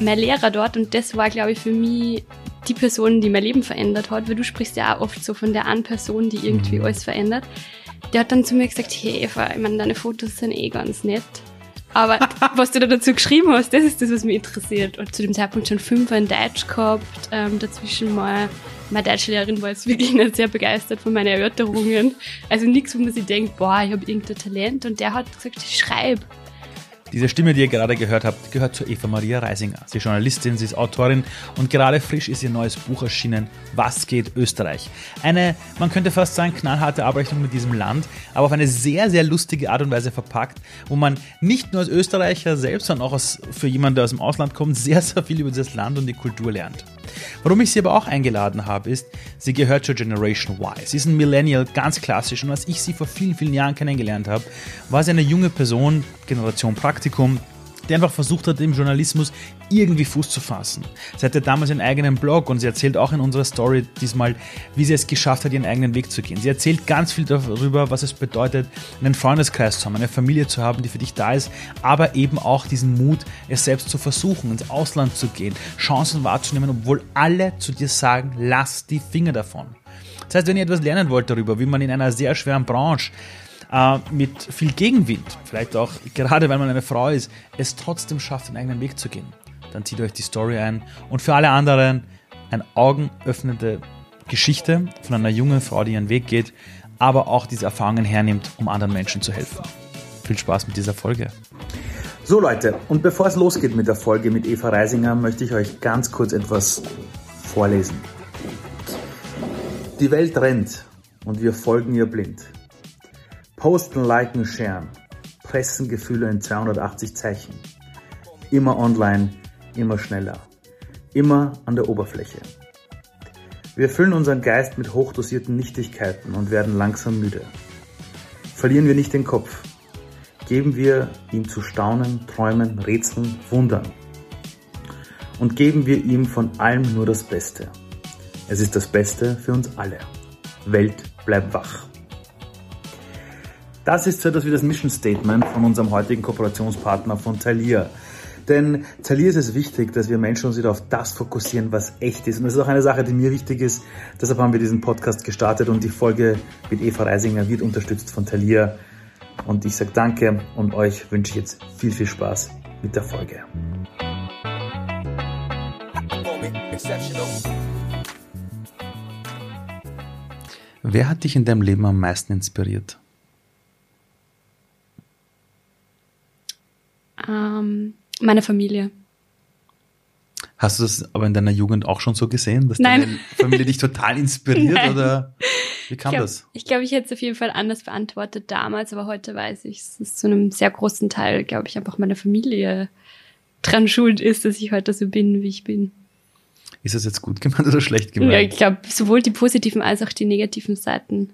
mein Lehrer dort und das war, glaube ich, für mich die Person, die mein Leben verändert hat, weil du sprichst ja auch oft so von der einen Person, die irgendwie mhm. alles verändert. Der hat dann zu mir gesagt, hey Eva, ich meine, deine Fotos sind eh ganz nett. Aber was du da dazu geschrieben hast, das ist das, was mich interessiert. Und zu dem Zeitpunkt schon fünf in Deutsch gehabt, ähm, dazwischen mal meine Deutschlehrerin war jetzt wirklich nicht sehr begeistert von meinen Erörterungen. Also nichts, wo man sich denkt, boah, ich habe irgendein Talent. Und der hat gesagt, ich schreibe. Diese Stimme, die ihr gerade gehört habt, gehört zu Eva Maria Reisinger. Sie ist Journalistin, sie ist Autorin und gerade frisch ist ihr neues Buch erschienen, Was geht Österreich? Eine, man könnte fast sagen, knallharte Abrechnung mit diesem Land, aber auf eine sehr, sehr lustige Art und Weise verpackt, wo man nicht nur als Österreicher selbst, sondern auch als, für jemanden, der aus dem Ausland kommt, sehr, sehr viel über dieses Land und die Kultur lernt. Warum ich sie aber auch eingeladen habe, ist, sie gehört zur Generation Y. Sie ist ein Millennial, ganz klassisch. Und als ich sie vor vielen, vielen Jahren kennengelernt habe, war sie eine junge Person, Generation Praktikum, die einfach versucht hat, im Journalismus irgendwie Fuß zu fassen. Sie hatte damals einen eigenen Blog und sie erzählt auch in unserer Story diesmal, wie sie es geschafft hat, ihren eigenen Weg zu gehen. Sie erzählt ganz viel darüber, was es bedeutet, einen Freundeskreis zu haben, eine Familie zu haben, die für dich da ist, aber eben auch diesen Mut, es selbst zu versuchen, ins Ausland zu gehen, Chancen wahrzunehmen, obwohl alle zu dir sagen, lass die Finger davon. Das heißt, wenn ihr etwas lernen wollt darüber, wie man in einer sehr schweren Branche äh, mit viel Gegenwind, vielleicht auch gerade weil man eine Frau ist, es trotzdem schafft, den eigenen Weg zu gehen. Dann zieht euch die Story ein. Und für alle anderen eine augenöffnende Geschichte von einer jungen Frau, die ihren Weg geht, aber auch diese Erfahrungen hernimmt, um anderen Menschen zu helfen. Viel Spaß mit dieser Folge. So Leute, und bevor es losgeht mit der Folge mit Eva Reisinger, möchte ich euch ganz kurz etwas vorlesen. Die Welt rennt und wir folgen ihr blind. Posten, liken, sharen. Pressen Gefühle in 280 Zeichen. Immer online, immer schneller. Immer an der Oberfläche. Wir füllen unseren Geist mit hochdosierten Nichtigkeiten und werden langsam müde. Verlieren wir nicht den Kopf. Geben wir ihm zu staunen, träumen, rätseln, wundern. Und geben wir ihm von allem nur das Beste. Es ist das Beste für uns alle. Welt bleibt wach. Das ist so etwas wie das Mission Statement von unserem heutigen Kooperationspartner von Thalia. Denn Thalia ist es wichtig, dass wir Menschen uns wieder auf das fokussieren, was echt ist. Und das ist auch eine Sache, die mir wichtig ist. Deshalb haben wir diesen Podcast gestartet und die Folge mit Eva Reisinger wird unterstützt von Thalia. Und ich sage danke und euch wünsche ich jetzt viel, viel Spaß mit der Folge. Wer hat dich in deinem Leben am meisten inspiriert? Ähm, meine Familie. Hast du das aber in deiner Jugend auch schon so gesehen, dass Nein. deine Familie dich total inspiriert Nein. oder wie kam ich glaub, das? Ich glaube, ich hätte es auf jeden Fall anders beantwortet damals, aber heute weiß ich, es ist zu einem sehr großen Teil, glaube ich, einfach meine Familie dran schuld ist, dass ich heute so bin, wie ich bin. Ist das jetzt gut gemeint oder schlecht gemeint? Ja, ich glaube, sowohl die positiven als auch die negativen Seiten.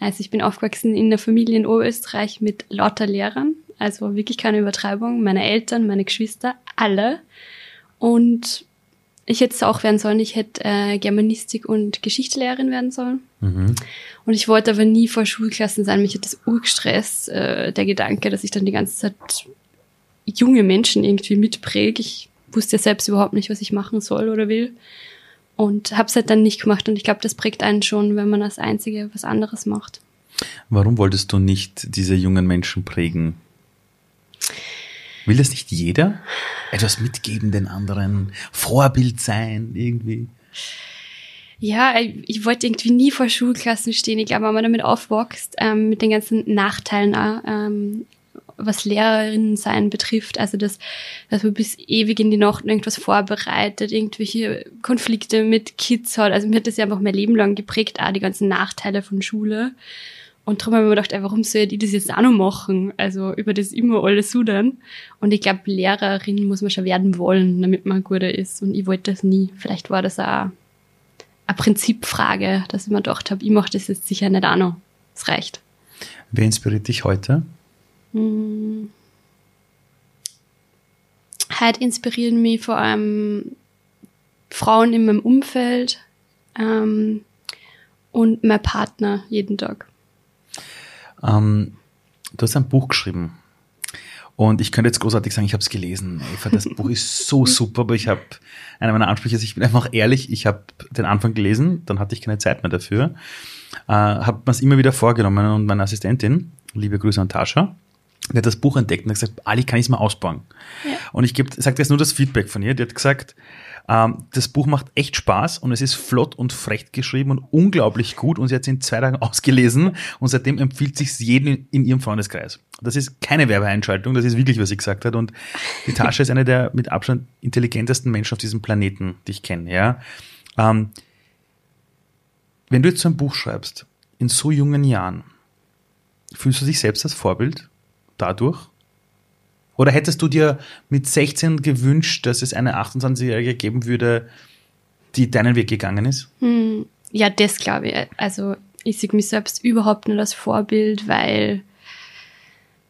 Also ich bin aufgewachsen in einer Familie in Oberösterreich mit lauter Lehrern also wirklich keine Übertreibung. Meine Eltern, meine Geschwister, alle. Und ich hätte es auch werden sollen. Ich hätte äh, Germanistik und Geschichtslehrerin werden sollen. Mhm. Und ich wollte aber nie vor Schulklassen sein. Mich hat das urgestresst, äh, der Gedanke, dass ich dann die ganze Zeit junge Menschen irgendwie mitpräge. Ich wusste ja selbst überhaupt nicht, was ich machen soll oder will. Und habe es halt dann nicht gemacht. Und ich glaube, das prägt einen schon, wenn man als Einzige was anderes macht. Warum wolltest du nicht diese jungen Menschen prägen? Will das nicht jeder? Etwas mitgeben den anderen, Vorbild sein irgendwie? Ja, ich wollte irgendwie nie vor Schulklassen stehen. Ich glaube, wenn man damit aufwächst, ähm, mit den ganzen Nachteilen, auch, ähm, was Lehrerinnen sein betrifft, also dass, dass man bis ewig in die Nacht irgendwas vorbereitet, irgendwelche Konflikte mit Kids hat. Also mir hat das ja einfach mein Leben lang geprägt, auch die ganzen Nachteile von Schule. Und darum habe ich mir gedacht, ey, warum soll ich das jetzt auch noch machen? Also über das immer alles sudern. Und ich glaube, Lehrerin muss man schon werden wollen, damit man guter ist. Und ich wollte das nie. Vielleicht war das auch eine Prinzipfrage, dass ich mir gedacht habe, ich mache das jetzt sicher nicht auch noch. Es reicht. Wer inspiriert dich heute? Hm. Heute inspirieren mich vor allem Frauen in meinem Umfeld ähm, und mein Partner jeden Tag. Ähm, du hast ein Buch geschrieben. Und ich könnte jetzt großartig sagen, ich habe es gelesen. Eva, das Buch ist so super, aber ich habe, einer meiner Ansprüche ist, ich bin einfach ehrlich, ich habe den Anfang gelesen, dann hatte ich keine Zeit mehr dafür. Äh, habe mir es immer wieder vorgenommen und meine Assistentin, liebe Grüße an Tascha, die hat das Buch entdeckt und hat gesagt, Ali, kann ich es mal ausbauen? Ja. Und ich sage jetzt nur das Feedback von ihr. Die hat gesagt, das Buch macht echt Spaß und es ist flott und frech geschrieben und unglaublich gut und sie hat es in zwei Tagen ausgelesen und seitdem empfiehlt sich jedem in ihrem Freundeskreis. Das ist keine Werbeeinschaltung, das ist wirklich, was sie gesagt hat und die Tasche ist eine der mit Abstand intelligentesten Menschen auf diesem Planeten, die ich kenne. Ja? Ähm, wenn du jetzt so ein Buch schreibst, in so jungen Jahren, fühlst du dich selbst als Vorbild dadurch? Oder hättest du dir mit 16 gewünscht, dass es eine 28-Jährige geben würde, die deinen Weg gegangen ist? Hm, ja, das glaube ich. Also ich sehe mich selbst überhaupt nicht als Vorbild, weil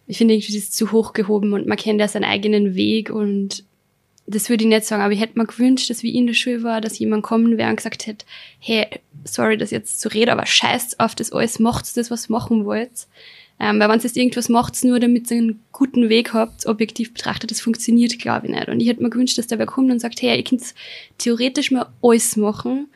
ich finde, das ist zu hoch gehoben und man kennt ja seinen eigenen Weg und das würde ich nicht sagen, aber ich hätte mir gewünscht, dass wie ich in der Schule war, dass jemand kommen wäre und gesagt hätte, hey, sorry, das jetzt zu reden, aber scheißt auf das alles, macht das, was machen wollt. Ähm, weil wenn ihr jetzt irgendwas macht, nur damit ihr einen guten Weg habt, objektiv betrachtet, das funktioniert, glaube ich nicht. Und ich hätte mir gewünscht, dass der wer kommt und sagt, hey, ihr könnt theoretisch mal alles machen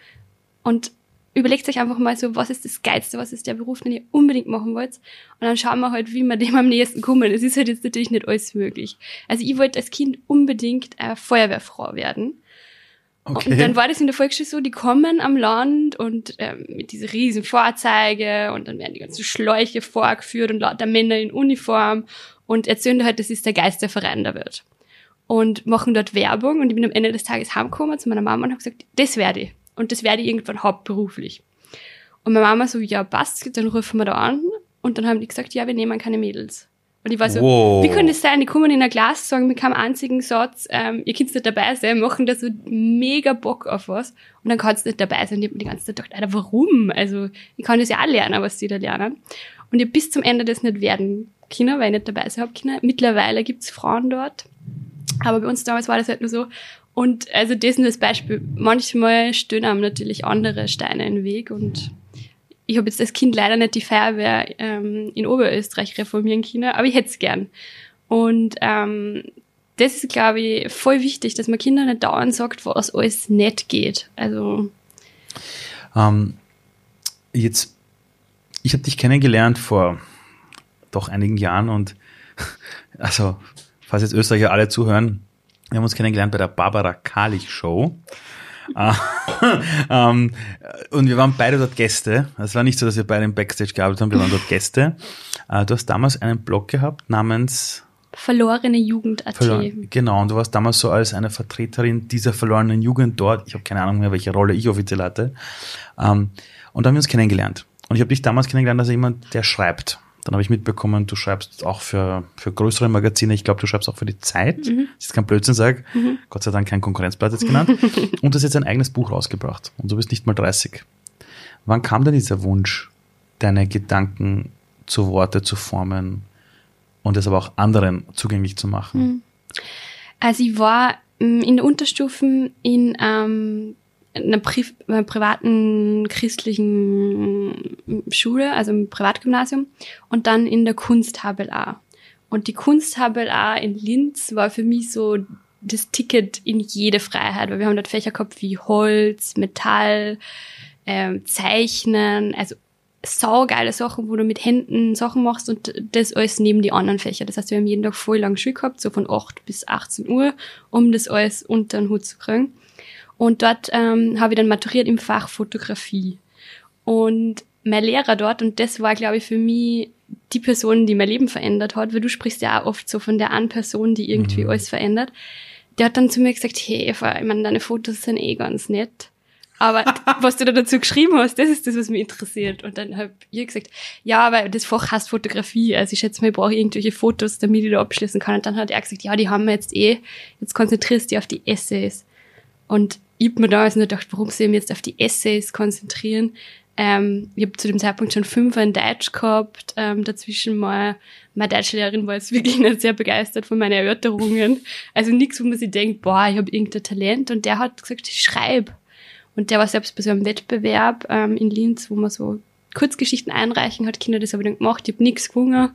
und überlegt euch einfach mal so, was ist das Geilste, was ist der Beruf, den ihr unbedingt machen wollt. Und dann schauen wir halt, wie wir dem am nächsten kommen. Es ist halt jetzt natürlich nicht alles möglich. Also ich wollte als Kind unbedingt äh, Feuerwehrfrau werden. Okay. Und dann war das in der Volksschule so, die kommen am Land und ähm, mit diese riesen Fahrzeuge und dann werden die ganzen Schläuche vorgeführt und lauter Männer in Uniform und erzählen halt, das ist der Geisterverein der Welt. Und machen dort Werbung und ich bin am Ende des Tages heimgekommen zu meiner Mama und habe gesagt, das werde ich. Und das werde ich irgendwann hauptberuflich. Und meine Mama so, ja passt, dann rufen wir da an und dann haben die gesagt, ja, wir nehmen keine Mädels. Und ich war so, wow. wie kann das sein? Die kommen in ein Glas, sagen mit keinem einzigen Satz, ähm, ihr könnt nicht dabei sein, machen da so mega Bock auf was. Und dann kannst du nicht dabei sein. Und ich hab mir die ganze Zeit gedacht, Alter, warum? Also, ich kann das ja auch lernen, was die da lernen. Und ich bis zum Ende das nicht werden können, weil ich nicht dabei sein hab können. Mittlerweile gibt's Frauen dort. Aber bei uns damals war das halt nur so. Und also das nur als Beispiel. Manchmal stehen einem natürlich andere Steine in den Weg und ich habe jetzt als Kind leider nicht die Feuerwehr ähm, in Oberösterreich reformieren können, aber ich hätte es gern. Und ähm, das ist, glaube ich, voll wichtig, dass man Kindern nicht dauernd sagt, was alles nicht geht. Also. Ähm, jetzt, ich habe dich kennengelernt vor doch einigen Jahren und also, falls jetzt Österreicher alle zuhören, wir haben uns kennengelernt bei der Barbara Kalich Show. Ah, ähm, und wir waren beide dort Gäste. Es war nicht so, dass wir beide im Backstage gearbeitet haben, wir waren dort Gäste. Äh, du hast damals einen Blog gehabt namens Verlorene Jugend.at. Verloren, genau, und du warst damals so als eine Vertreterin dieser verlorenen Jugend dort. Ich habe keine Ahnung mehr, welche Rolle ich offiziell hatte. Ähm, und da haben wir uns kennengelernt. Und ich habe dich damals kennengelernt als jemand, der schreibt. Dann habe ich mitbekommen, du schreibst auch für, für größere Magazine. Ich glaube, du schreibst auch für die Zeit. Mhm. Das ist kein Blödsinn, sag. Mhm. Gott sei Dank kein Konkurrenzblatt jetzt genannt. und du hast jetzt ein eigenes Buch rausgebracht. Und du bist nicht mal 30. Wann kam denn dieser Wunsch, deine Gedanken zu Worte zu formen und es aber auch anderen zugänglich zu machen? Mhm. Also ich war mm, in der Unterstufen in ähm, einer, Pri einer privaten christlichen Schule, also im Privatgymnasium, und dann in der Kunsthabel A. Und die Kunsthabel A in Linz war für mich so das Ticket in jede Freiheit, weil wir haben dort Fächer gehabt wie Holz, Metall, ähm, Zeichnen, also saugeile Sachen, wo du mit Händen Sachen machst und das alles neben die anderen Fächer. Das heißt, wir haben jeden Tag voll lang Schule gehabt, so von 8 bis 18 Uhr, um das alles unter den Hut zu kriegen. Und dort ähm, habe ich dann maturiert im Fach Fotografie. Und mein Lehrer dort, und das war, glaube ich, für mich die Person, die mein Leben verändert hat, weil du sprichst ja auch oft so von der einen Person, die irgendwie mhm. alles verändert. Der hat dann zu mir gesagt, hey Eva, ich meine, deine Fotos sind eh ganz nett. Aber was du da dazu geschrieben hast, das ist das, was mich interessiert. Und dann habe ich gesagt, ja, weil das Fach heißt Fotografie. Also ich schätze mal, ich brauche irgendwelche Fotos, damit ich da abschließen kann. Und dann hat er gesagt, ja, die haben wir jetzt eh. Jetzt konzentrierst du dich auf die Essays. Und ich mir damals nur gedacht, warum ich mich jetzt auf die Essays konzentrieren? Ähm, ich habe zu dem Zeitpunkt schon fünf in Deutsch gehabt, ähm, dazwischen mal, meine Deutschlehrerin war jetzt wirklich nicht sehr begeistert von meinen Erörterungen. Also nichts, wo man sich denkt, boah, ich habe irgendein Talent. Und der hat gesagt, ich schreib. Und der war selbst bei so einem Wettbewerb ähm, in Linz, wo man so Kurzgeschichten einreichen hat. Kinder, das habe ich dann gemacht, ich habe nichts gewungen.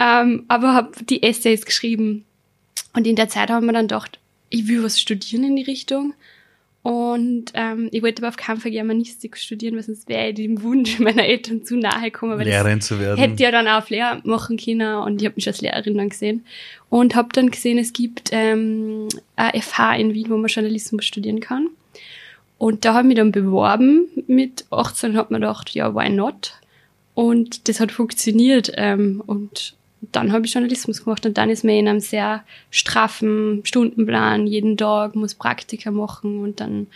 ähm, aber habe die Essays geschrieben. Und in der Zeit haben wir dann gedacht, ich will was studieren in die Richtung. Und ähm, ich wollte aber auf keinen Fall Germanistik studieren, weil sonst wäre ich dem Wunsch meiner Eltern zu nahe gekommen. Weil Lehrerin zu werden. Hätte ja dann auch Lehrer machen können und ich habe mich als Lehrerin dann gesehen. Und habe dann gesehen, es gibt ähm, eine FH in Wien, wo man Journalismus studieren kann. Und da habe ich mich dann beworben. Mit 18 hat man gedacht, ja, why not? Und das hat funktioniert. Ähm, und dann habe ich Journalismus gemacht und dann ist man in einem sehr straffen Stundenplan. Jeden Tag muss Praktika machen und dann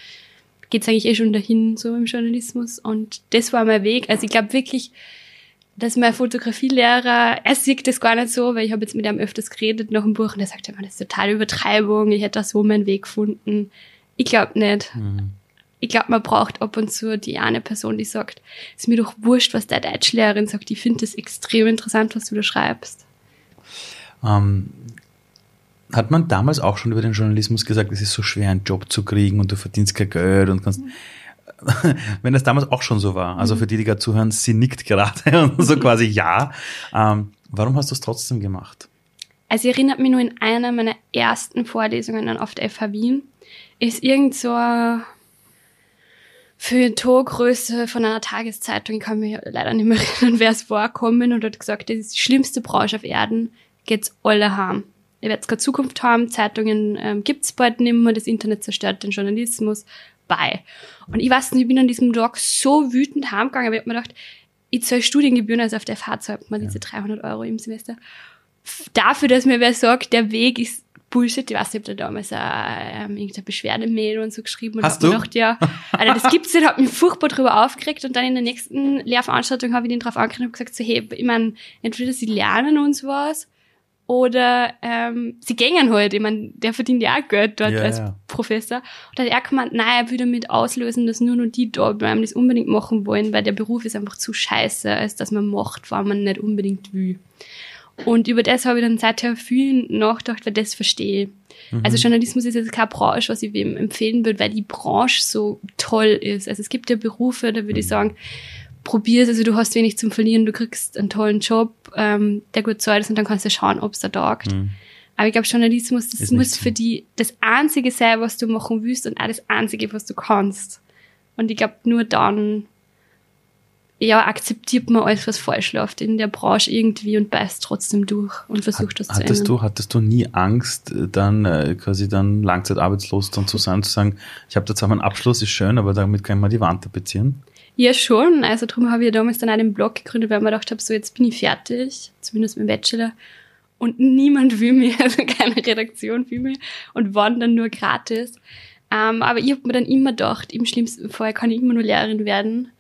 geht's eigentlich eh schon dahin, so im Journalismus. Und das war mein Weg. Also ich glaube wirklich, dass mein Fotografielehrer, er sieht das gar nicht so, weil ich habe jetzt mit ihm öfters geredet nach dem Buch und er sagt immer, das ist total Übertreibung, ich hätte da so meinen Weg gefunden. Ich glaube nicht. Mhm ich glaube, man braucht ab und zu die eine Person, die sagt, es ist mir doch wurscht, was der Deutschlehrerin sagt, ich finde das extrem interessant, was du da schreibst. Ähm, hat man damals auch schon über den Journalismus gesagt, es ist so schwer, einen Job zu kriegen und du verdienst kein Geld und kannst. Mhm. Wenn das damals auch schon so war, also für die, die gerade zuhören, sie nickt gerade und so quasi ja. Ähm, warum hast du es trotzdem gemacht? Also ich erinnert mich nur in einer meiner ersten Vorlesungen auf der FH Wien, ist irgend so ein Torgröße von einer Tageszeitung, ich kann mich leider nicht mehr erinnern, wer es vorkommen und hat gesagt, das ist die schlimmste Branche auf Erden, geht's alle haben. Ihr werdet keine Zukunft haben, Zeitungen ähm, gibt's bald nicht mehr, das Internet zerstört den Journalismus, bye. Und ich weiß nicht, ich bin an diesem Tag so wütend heimgegangen, aber ich hab mir gedacht, ich zahle Studiengebühren, also auf der Fahrt zahlt man ja. diese 300 Euro im Semester. Dafür, dass mir wer sagt, der Weg ist Bullshit. Ich weiß nicht, ob da damals ähm, irgendeine Beschwerdemail und so geschrieben und Hast du? gedacht, ja, also das gibt's nicht, hat mich furchtbar drüber aufgeregt und dann in der nächsten Lehrveranstaltung habe ich den drauf angeredet und gesagt, so, hey, ich meine, entweder sie lernen uns was oder ähm, sie gängen halt. Ich meine, der verdient ja auch Geld dort ja, als. Professor. Und dann hat er gemeint, nein, er würde damit auslösen, dass nur noch die da bleiben, das unbedingt machen wollen, weil der Beruf ist einfach zu scheiße, als dass man macht, weil man nicht unbedingt will. Und über das habe ich dann seither viel nachgedacht, weil das verstehe. Mhm. Also Journalismus ist jetzt keine Branche, was ich wem empfehlen würde, weil die Branche so toll ist. Also es gibt ja Berufe, da würde mhm. ich sagen, probier's, also du hast wenig zum Verlieren, du kriegst einen tollen Job, ähm, der gut zahlt ist und dann kannst du schauen, ob es da taugt. Mhm. Aber ich glaube, Journalismus, das ist muss für die das Einzige sein, was du machen willst und auch das Einzige, was du kannst. Und ich glaube, nur dann ja, akzeptiert man alles, was falsch läuft in der Branche irgendwie und beißt trotzdem durch und versucht Hat, das zu hattest ändern. Du, hattest du nie Angst, dann äh, quasi dann langzeitarbeitslos dann zu sein, zu sagen, ich habe da zwar meinen Abschluss, ist schön, aber damit kann ich mal die Wand tapezieren? Ja, schon. Also darum habe ich ja damals dann auch den Blog gegründet, weil ich mir gedacht habe, so jetzt bin ich fertig, zumindest mit dem Bachelor. Und niemand will mir, also keine Redaktion will mir und waren dann nur gratis. Ähm, aber ich habe mir dann immer gedacht, im schlimmsten Fall kann ich immer nur Lehrerin werden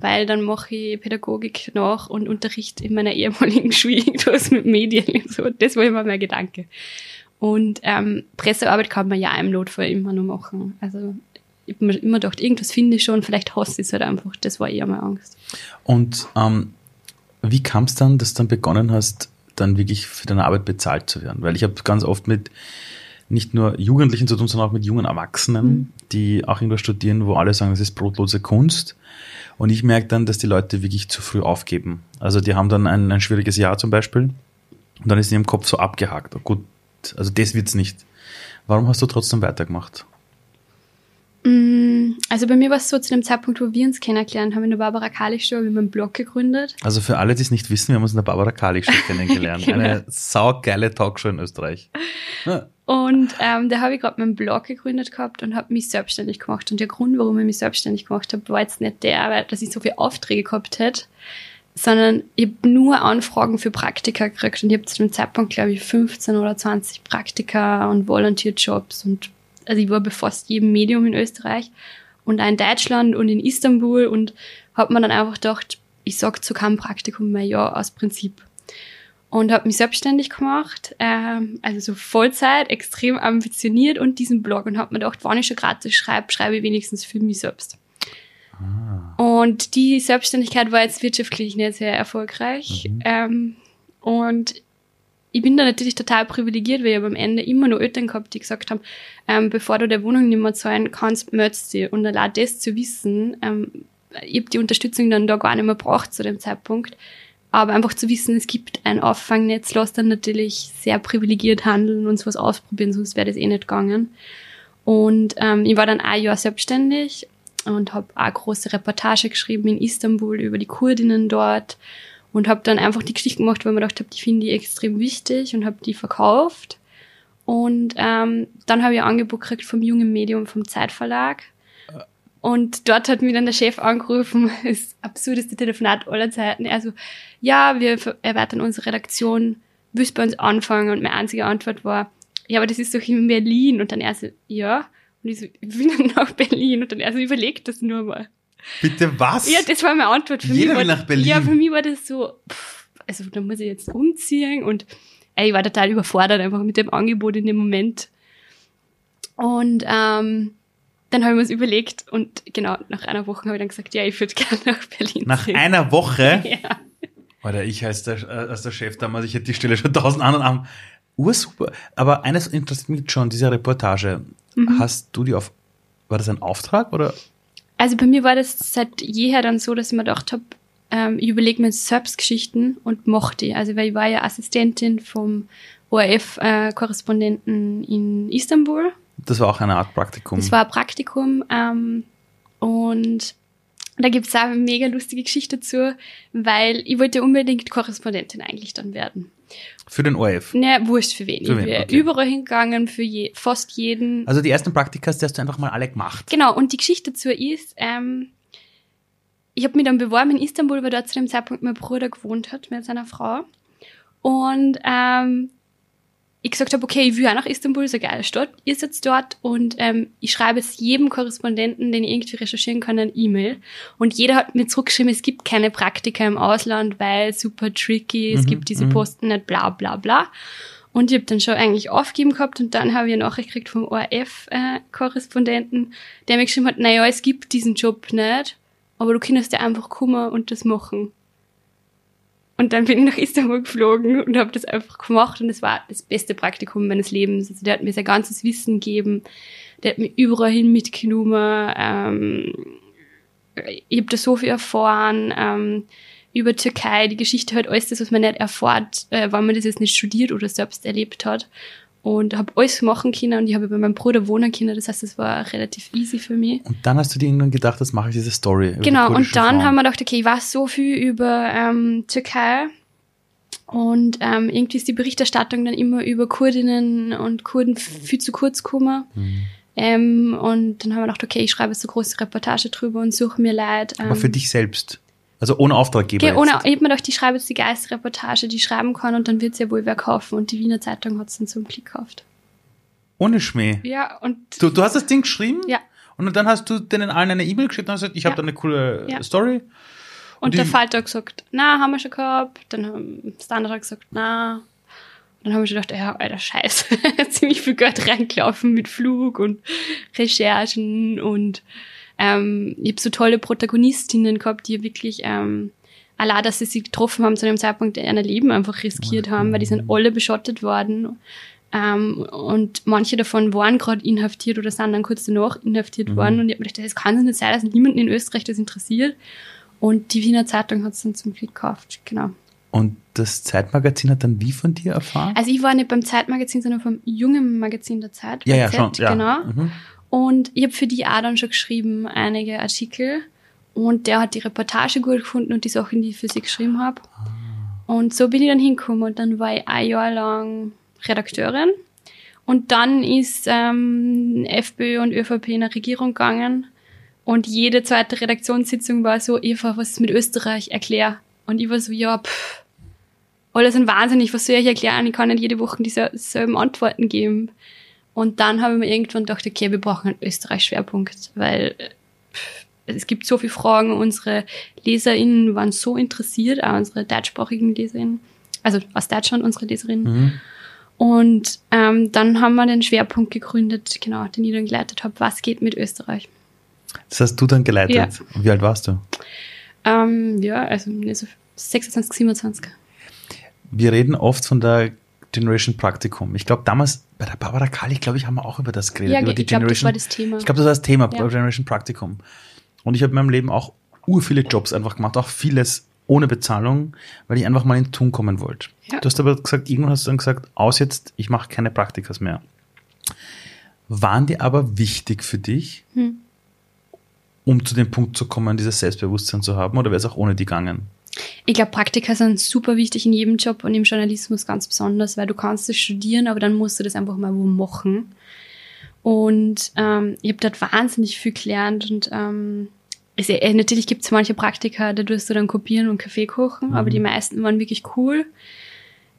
weil dann mache ich Pädagogik nach und Unterricht in meiner ehemaligen Schule irgendwas mit Medien und so. Das war immer mein Gedanke. Und ähm, Pressearbeit kann man ja im Notfall immer nur machen. Also ich habe mir immer gedacht, irgendwas finde ich schon, vielleicht hasse ich es halt einfach. Das war eher meine Angst. Und ähm, wie kam es dann, dass du dann begonnen hast, dann wirklich für deine Arbeit bezahlt zu werden? Weil ich habe ganz oft mit nicht nur Jugendlichen zu tun, sondern auch mit jungen Erwachsenen, mhm. die auch irgendwas studieren, wo alle sagen, das ist brotlose Kunst. Und ich merke dann, dass die Leute wirklich zu früh aufgeben. Also die haben dann ein, ein schwieriges Jahr zum Beispiel und dann ist in ihrem Kopf so abgehakt. Oh, gut, also das wird's nicht. Warum hast du trotzdem weitergemacht? Mm, also bei mir war es so, zu dem Zeitpunkt, wo wir uns kennengelernt haben, in der Barbara Kalik Show, haben wir einen Blog gegründet. Also für alle, die es nicht wissen, wir haben uns in der Barbara Kalik Show kennengelernt. genau. Eine saugeile Talkshow in Österreich. Und ähm, da habe ich gerade meinen Blog gegründet gehabt und habe mich selbstständig gemacht. Und der Grund, warum ich mich selbstständig gemacht habe, war jetzt nicht der, weil, dass ich so viele Aufträge gehabt hätte, sondern ich habe nur Anfragen für Praktika gekriegt. Und ich habe zu dem Zeitpunkt, glaube ich, 15 oder 20 Praktika und Volunteer-Jobs. Und also ich war bei fast jedem Medium in Österreich und auch in Deutschland und in Istanbul und habe mir dann einfach gedacht, ich sage zu keinem Praktikum mehr Ja aus Prinzip und habe mich selbstständig gemacht, ähm, also so Vollzeit, extrem ambitioniert und diesen Blog und habe mir gedacht, wenn ich schon gratis schreibe, schreibe ich wenigstens für mich selbst. Ah. Und die Selbstständigkeit war jetzt wirtschaftlich nicht sehr erfolgreich. Mhm. Ähm, und ich bin da natürlich total privilegiert, weil ich habe am Ende immer nur Eltern gehabt, die gesagt haben, ähm, bevor du der Wohnung nicht mehr zahlen kannst, meldest du Und allein das zu wissen, ähm, ich habe die Unterstützung dann da gar nicht mehr braucht zu dem Zeitpunkt, Aber einfach zu wissen, es gibt ein Auffangnetz, lässt dann natürlich sehr privilegiert handeln und sowas ausprobieren, sonst wäre das eh nicht gegangen. Und ähm, ich war dann ein Jahr selbstständig und habe auch große Reportage geschrieben in Istanbul über die Kurdinnen dort und habe dann einfach die Geschichte gemacht, weil mir gedacht habe, die finde ich extrem wichtig und habe die verkauft. Und ähm, dann habe ich ein Angebot gekriegt vom jungen Medium vom Zeitverlag. Und dort hat mir dann der Chef angerufen, das absurdeste Telefonat aller Zeiten. Er so, ja, wir erweitern unsere Redaktion, willst bei uns anfangen? Und meine einzige Antwort war, ja, aber das ist doch in Berlin. Und dann er so, ja. Und ich so, ich will nach Berlin. Und dann er so, überlegt das nur mal. Bitte was? Ja, das war meine Antwort. Für Jeder mich will war, nach Berlin. Ja, für mich war das so, pff, also da muss ich jetzt umziehen und ey, ich war total überfordert einfach mit dem Angebot in dem Moment. Und ähm, dann habe ich mir das überlegt und genau, nach einer Woche habe ich dann gesagt, ja, ich würde gerne nach Berlin Nach ziehen. einer Woche? Ja. Oder ich als der, äh, als der Chef damals, ich hätte die Stelle schon tausend anderen haben. Ursuper. Aber eines interessiert mich schon, diese Reportage. Mhm. Hast du die auf, war das ein Auftrag oder? Also bei mir war das seit jeher dann so, dass ich mir gedacht habe, ähm, ich überlege mir selbst Geschichten und mochte. Also weil ich war ja Assistentin vom ORF-Korrespondenten in Istanbul. Das war auch eine Art Praktikum. Das war ein Praktikum ähm, und da gibt's auch eine mega lustige Geschichte dazu, weil ich wollte unbedingt Korrespondentin eigentlich dann werden. Für den ORF. Ne, wurscht für wen. Für ich wen, okay. überall hingegangen, für je, fast jeden. Also die ersten Praktikas, die hast du einfach mal alle gemacht. Genau, und die Geschichte dazu ist, ähm, ich habe mich dann beworben in Istanbul, weil dort zu dem Zeitpunkt mein Bruder gewohnt hat mit seiner Frau. Und ähm, ich gesagt habe, okay, ich will auch nach Istanbul, ist eine geile Stadt. Ihr sitzt dort und ähm, ich schreibe es jedem Korrespondenten, den ich irgendwie recherchieren kann, eine E-Mail. Und jeder hat mir zurückgeschrieben, es gibt keine Praktika im Ausland, weil super tricky, es Mhm, gibt diese mhm. Posten nicht, bla bla bla. Und ich habe dann schon eigentlich aufgegeben gehabt und dann habe ich eine Nachricht gekriegt vom ORF-Korrespondenten, der mir geschrieben hat, naja, es gibt diesen Job nicht, aber du kannst ja einfach kommen und das machen. Und dann bin ich nach Istanbul geflogen und habe das einfach gemacht und es war das beste Praktikum meines Lebens. Also der hat mir sein ganzes Wissen gegeben, der hat mich überall hin mitgenommen. Ähm, ich habe da so viel erfahren ähm, über Türkei, die Geschichte halt alles das, was man nicht erfährt, äh, wenn man das jetzt nicht studiert oder selbst erlebt hat. Und habe alles machen können und ich habe bei meinem Bruder wohnen können. Das heißt, es war relativ easy für mich. Und dann hast du dir irgendwann gedacht, das mache ich diese Story. über die Genau, und dann Frauen. haben wir gedacht, okay, ich weiß so viel über ähm, Türkei und ähm, irgendwie ist die Berichterstattung dann immer über Kurdinnen und Kurden viel zu kurz gekommen. Mhm. Ähm, und dann haben wir gedacht, okay, ich schreibe jetzt eine große Reportage drüber und suche mir Leute. Ähm, Aber für dich selbst. Also ohne Auftraggeber. Geh, ohne, ich hab mir gedacht, ich schreibe jetzt die geilste Reportage, die ich schreiben kann und dann wird's ja wohl wer kaufen. Und die Wiener Zeitung hat's dann zum Glück gekauft. Ohne Schmäh. Ja, und Du, du hast das Ding geschrieben? Ja. Und dann hast du denen allen eine E-Mail geschickt und hast gesagt, ich habe Ja. da eine coole Ja. Story. Und die- der Falter hat gesagt, na, haben wir schon gehabt. Dann haben Standard hat gesagt, na. Dann haben wir schon gedacht, ja, alter Scheiß. Ziemlich viel Geld reingelaufen mit Flug und Recherchen und ähm, ich habe so tolle Protagonistinnen gehabt, die wirklich ähm, allein, dass sie sich getroffen haben zu einem Zeitpunkt in einer Leben einfach riskiert haben, weil die sind alle beschottet worden. Ähm, und manche davon waren gerade inhaftiert oder sind dann kurz danach inhaftiert worden. Und ich habe mir gedacht, das kann es nicht sein, dass niemanden in Österreich das interessiert. Und die Wiener Zeitung hat es dann zum Glück gekauft, genau. Und das Zeitmagazin hat dann wie von dir erfahren? Also ich war nicht beim Zeitmagazin, sondern vom jungen Magazin der Zeit. ja, ja, BZ, schon. Ja. Genau. Mhm. Und ich habe für die auch dann schon geschrieben, einige Artikel. Und der hat die Reportage gut gefunden und die Sachen, die ich für sie geschrieben habe. Und so bin ich dann hingekommen und dann war ich ein Jahr lang Redakteurin. Und dann ist ähm, FPÖ und ÖVP in eine Regierung gegangen. Und jede zweite Redaktionssitzung war so, Eva, was ist mit Österreich? Erklär. Und ich war so, ja, pff, alle sind wahnsinnig, was soll ich erklären? Ich kann nicht jede Woche dieselben Antworten geben. Und dann habe ich mir irgendwann gedacht, okay, wir brauchen einen Österreich-Schwerpunkt, weil äh, es gibt so viele Fragen. Unsere LeserInnen waren so interessiert, auch unsere deutschsprachigen LeserInnen, also aus Deutschland unsere LeserInnen. Mhm. Und ähm, dann haben wir den Schwerpunkt gegründet, genau, den ich dann geleitet habe, was geht mit Österreich. Das hast du dann geleitet. Ja. Und wie alt warst du? Ähm, ja, also nee, so 26, 27. Wir reden oft von der Generation Praktikum. Ich glaube, damals bei der Barbara Kali, glaube ich, haben wir auch über das geredet. Ja, über ich glaube, das war das Thema. Ich glaube, das war das Thema, Ja. Generation Praktikum. Und ich habe in meinem Leben auch ur viele Jobs einfach gemacht, auch vieles ohne Bezahlung, weil ich einfach mal in Tun kommen wollte. Ja. Du hast aber gesagt, irgendwann hast du dann gesagt, aus jetzt, ich mache keine Praktikas mehr. Waren die aber wichtig für dich, Hm. um zu dem Punkt zu kommen, dieses Selbstbewusstsein zu haben, oder wäre es auch ohne die gegangen? Ich glaube, Praktika sind super wichtig in jedem Job und im Journalismus ganz besonders, weil du kannst das studieren, aber dann musst du das einfach mal wo machen. Und ähm, ich habe dort wahnsinnig viel gelernt und ähm, es, äh, natürlich gibt es manche Praktika, da tust du dann kopieren und Kaffee kochen, aber die meisten waren wirklich cool.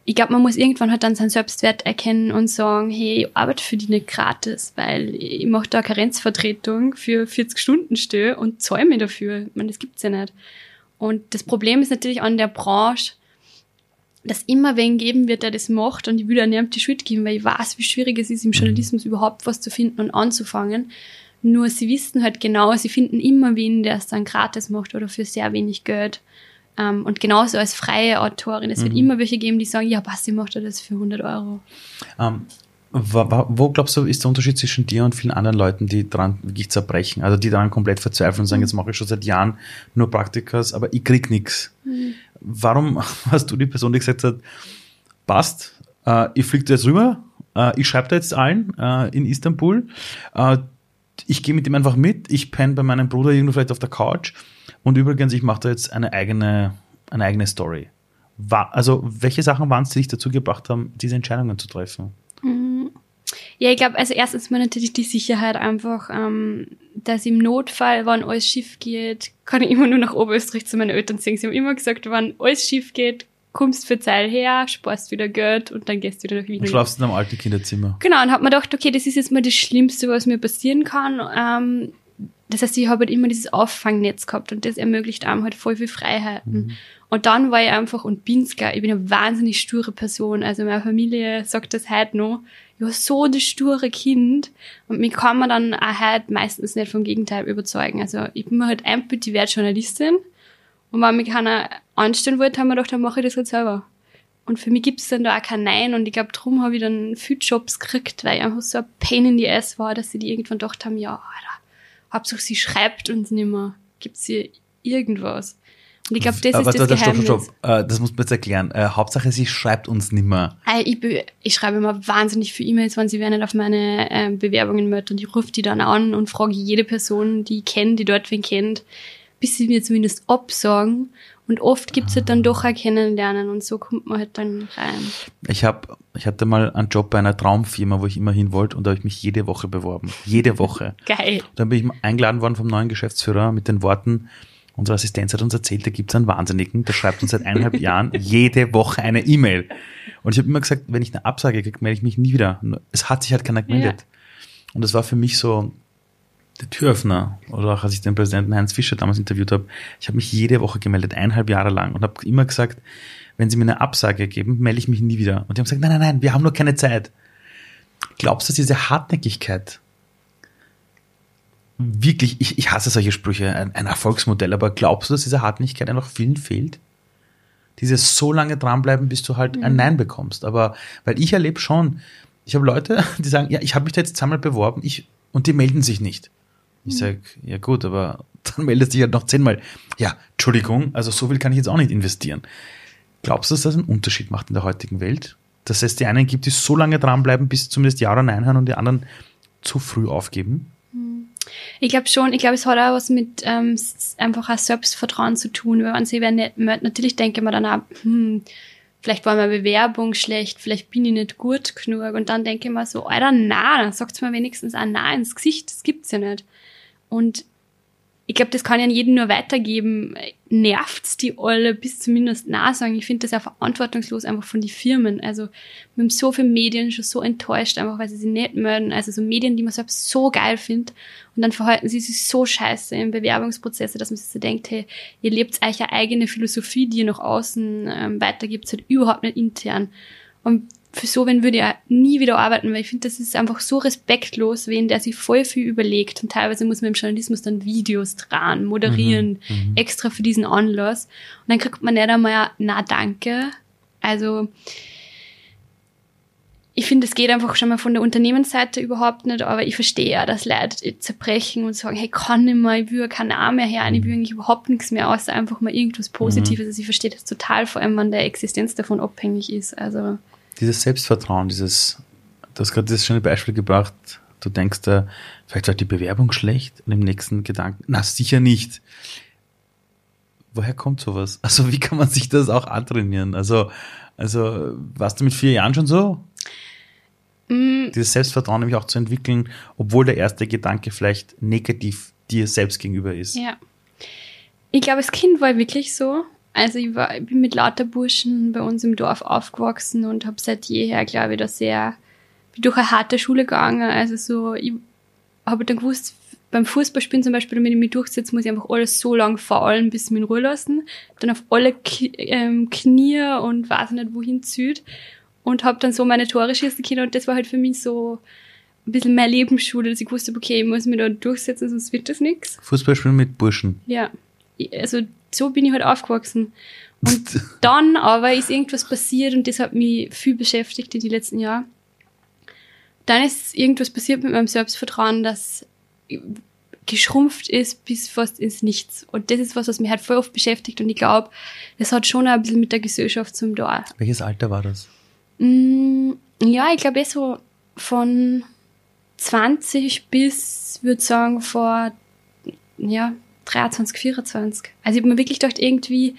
Ich glaube, man muss irgendwann halt dann seinen Selbstwert erkennen und sagen, hey, ich arbeite für die nicht gratis, weil ich mache da Karenzvertretung für 40 Stunden Stö und zahle mir dafür. Ich meine, das gibt's ja nicht. Und das Problem ist natürlich an der Branche, dass immer wen geben wird, der das macht und ich will da niemand die Schuld geben, weil ich weiß, wie schwierig es ist, im Journalismus überhaupt was zu finden und anzufangen. Nur sie wissen halt genau, sie finden immer wen, der es dann gratis macht oder für sehr wenig Geld. Ähm, und genauso als freie Autorin. Es wird immer welche geben, die sagen, ja, was, ich mache das für 100 Euro. Ähm, wa- wo glaubst du, ist der Unterschied zwischen dir und vielen anderen Leuten, die daran wirklich zerbrechen? Also die daran komplett verzweifeln und sagen, jetzt mache ich schon seit Jahren nur Praktikas, aber ich krieg nichts. Warum hast du die Person, die gesagt hat, passt, äh, ich fliege da jetzt rüber, äh, ich schreibe da jetzt allen äh, in Istanbul, äh, ich gehe mit ihm einfach mit, ich penne bei meinem Bruder irgendwo vielleicht auf der Couch und übrigens, ich mache da jetzt eine eigene, eine eigene Story. Wa- also, welche Sachen waren es, die dich dazu gebracht haben, diese Entscheidungen zu treffen? Ja, ich glaube, also erstens mal natürlich die Sicherheit einfach, ähm, dass im Notfall, wenn alles schief geht, kann ich immer nur nach Oberösterreich zu meinen Eltern ziehen. Sie haben immer gesagt, wenn alles schief geht, kommst für Zeil her, sparst wieder Geld und dann gehst du wieder nach Wien. Du schlafst in einem alten Kinderzimmer. Genau, und hab mir gedacht, okay, das ist jetzt mal das Schlimmste, was mir passieren kann. Ähm, das heißt, ich habe halt immer dieses Auffangnetz gehabt und das ermöglicht einem halt voll viel Freiheiten. Und dann war ich einfach und bin's gar, ich bin eine wahnsinnig sture Person. Also meine Familie sagt das heute noch. Ich war so das sture Kind und mich kann man dann auch heute meistens nicht vom Gegenteil überzeugen. Also ich bin mir halt eingebildet, ich werde Journalistin und wenn mich keiner anstellen wollte, haben wir gedacht, dann mache ich das halt selber. Und für mich gibt's dann da auch kein Nein. Und ich glaube, drum habe ich dann viel Jobs gekriegt, weil ich einfach so ein Pain in the ass war, dass sie die irgendwann gedacht haben, ja, Alter, Hauptsache sie schreibt uns nimmer. Gibt's hier irgendwas? Und ich glaube, das Aber ist das stopp, Geheimnis. stopp, stopp. Äh, das muss man jetzt erklären. Äh, Hauptsache, sie schreibt uns nimmer. Äh, Ich, ich schreibe immer wahnsinnig viele E-Mails, wenn sie wer nicht auf meine äh, Bewerbungen meldet und ich rufe die dann an und frage jede Person, die ich kenne, die dort wen kennt, bis sie mir zumindest absagen. Und oft gibt's halt dann doch ein Kennenlernen und so kommt man halt dann rein. Ich hab, ich hatte mal einen Job bei einer Traumfirma, wo ich immer hin wollte und da habe ich mich jede Woche beworben. Jede Woche. Geil. Dann bin ich eingeladen worden vom neuen Geschäftsführer mit den Worten, unsere Assistenz hat uns erzählt, da gibt's einen Wahnsinnigen, der schreibt uns seit eineinhalb Jahren jede Woche eine E-Mail. Und ich habe immer gesagt, wenn ich eine Absage kriege, melde ich mich nie wieder. Es hat sich halt keiner gemeldet. Und das war für mich so der Türöffner. Oder auch als ich den Präsidenten Heinz Fischer damals interviewt habe, ich habe mich jede Woche gemeldet, eineinhalb Jahre lang und habe immer gesagt, wenn sie mir eine Absage geben, melde ich mich nie wieder. Und die haben gesagt, nein, nein, nein, wir haben nur keine Zeit. Glaubst du, dass diese Hartnäckigkeit wirklich, ich, ich hasse solche Sprüche, ein, ein Erfolgsmodell, aber glaubst du, dass diese Hartnäckigkeit einfach vielen fehlt? Dieses so lange dranbleiben, bis du halt ein Nein bekommst. Aber, weil ich erlebe schon, ich habe Leute, die sagen, ja, ich habe mich da jetzt zweimal beworben, ich, und die melden sich nicht. Ich sag, ja gut, aber dann meldest du dich halt noch zehnmal. Ja, Entschuldigung, also so viel kann ich jetzt auch nicht investieren. Glaubst du, dass das einen Unterschied macht in der heutigen Welt? Dass es die einen gibt, die so lange dranbleiben, bis zumindest Ja oder Nein hören und die anderen zu früh aufgeben? Ich glaube schon, ich glaube, es hat auch was mit ähm, einfach auch Selbstvertrauen zu tun. Wenn man sich nicht natürlich denke man dann auch, hm, vielleicht war meine Bewerbung schlecht, vielleicht bin ich nicht gut genug. Und dann denke ich mir so, Alter, na, dann sagt's mir wenigstens auch na ins Gesicht, das gibt's ja nicht. Und ich glaube, das kann ich an jeden nur weitergeben. Nervt's die alle bis zumindest nah sagen. Ich finde das ja verantwortungslos einfach von den Firmen. Also wir haben so viele Medien schon so enttäuscht, einfach weil sie sich nicht melden. Also so Medien, die man selbst so geil findet. Und dann verhalten sie sich so scheiße im Bewerbungsprozesse, dass man sich so denkt, hey, ihr lebt euch eine eigene Philosophie, die ihr nach außen ähm, weitergibt, halt überhaupt nicht intern. Und für so wen würde ich nie wieder arbeiten, weil ich finde, das ist einfach so respektlos, wen der sich voll viel überlegt. Und teilweise muss man im Journalismus dann Videos dran, moderieren, extra für diesen Anlass. Und dann kriegt man nicht einmal, na danke. Also, ich finde, es geht einfach schon mal von der Unternehmensseite überhaupt nicht, aber ich verstehe ja, dass Leute zerbrechen und sagen, hey, kann nicht mehr, ich will keinen Namen mehr her, ich will eigentlich überhaupt nichts mehr, außer einfach mal irgendwas Positives. Mhm. Also ich verstehe das total, vor allem, wenn der Existenz davon abhängig ist. Also dieses Selbstvertrauen, dieses, du hast gerade das schöne Beispiel gebracht, du denkst da, vielleicht war die Bewerbung schlecht und im nächsten Gedanken, na sicher nicht. Woher kommt sowas? Also wie kann man sich das auch antrainieren? Also, also warst du mit vier Jahren schon so? Mm. Dieses Selbstvertrauen nämlich auch zu entwickeln, obwohl der erste Gedanke vielleicht negativ dir selbst gegenüber ist. Ja. Ich glaube, als Kind war wirklich so. Also ich, war, ich bin mit lauter Burschen bei uns im Dorf aufgewachsen und habe seit jeher, glaube ich, da sehr bin durch eine harte Schule gegangen. Also so, ich habe dann gewusst, beim Fußballspielen zum Beispiel, wenn ich mich durchsetze, muss ich einfach alles so lang faulen, bis ich mich in Ruhe lassen. Dann auf alle ähm, Knie und weiß nicht wohin zieht und habe dann so meine Tore schießen können und das war halt für mich so ein bisschen mehr Lebensschule, dass ich wusste, okay, ich muss mich da durchsetzen, sonst wird das nichts. Fußball spielen mit Burschen. Ja, also so bin ich halt aufgewachsen. Und dann aber ist irgendwas passiert und das hat mich viel beschäftigt in den letzten Jahren. Dann ist irgendwas passiert mit meinem Selbstvertrauen, das geschrumpft ist bis fast ins Nichts. Und das ist was, was mich halt voll oft beschäftigt und ich glaube, das hat schon ein bisschen mit der Gesellschaft zum Tor. Welches Alter war das? Mm, ja, ich glaube eh so von 20 bis, würde sagen, vor ja, 23, 24. Also ich habe mir wirklich gedacht, irgendwie,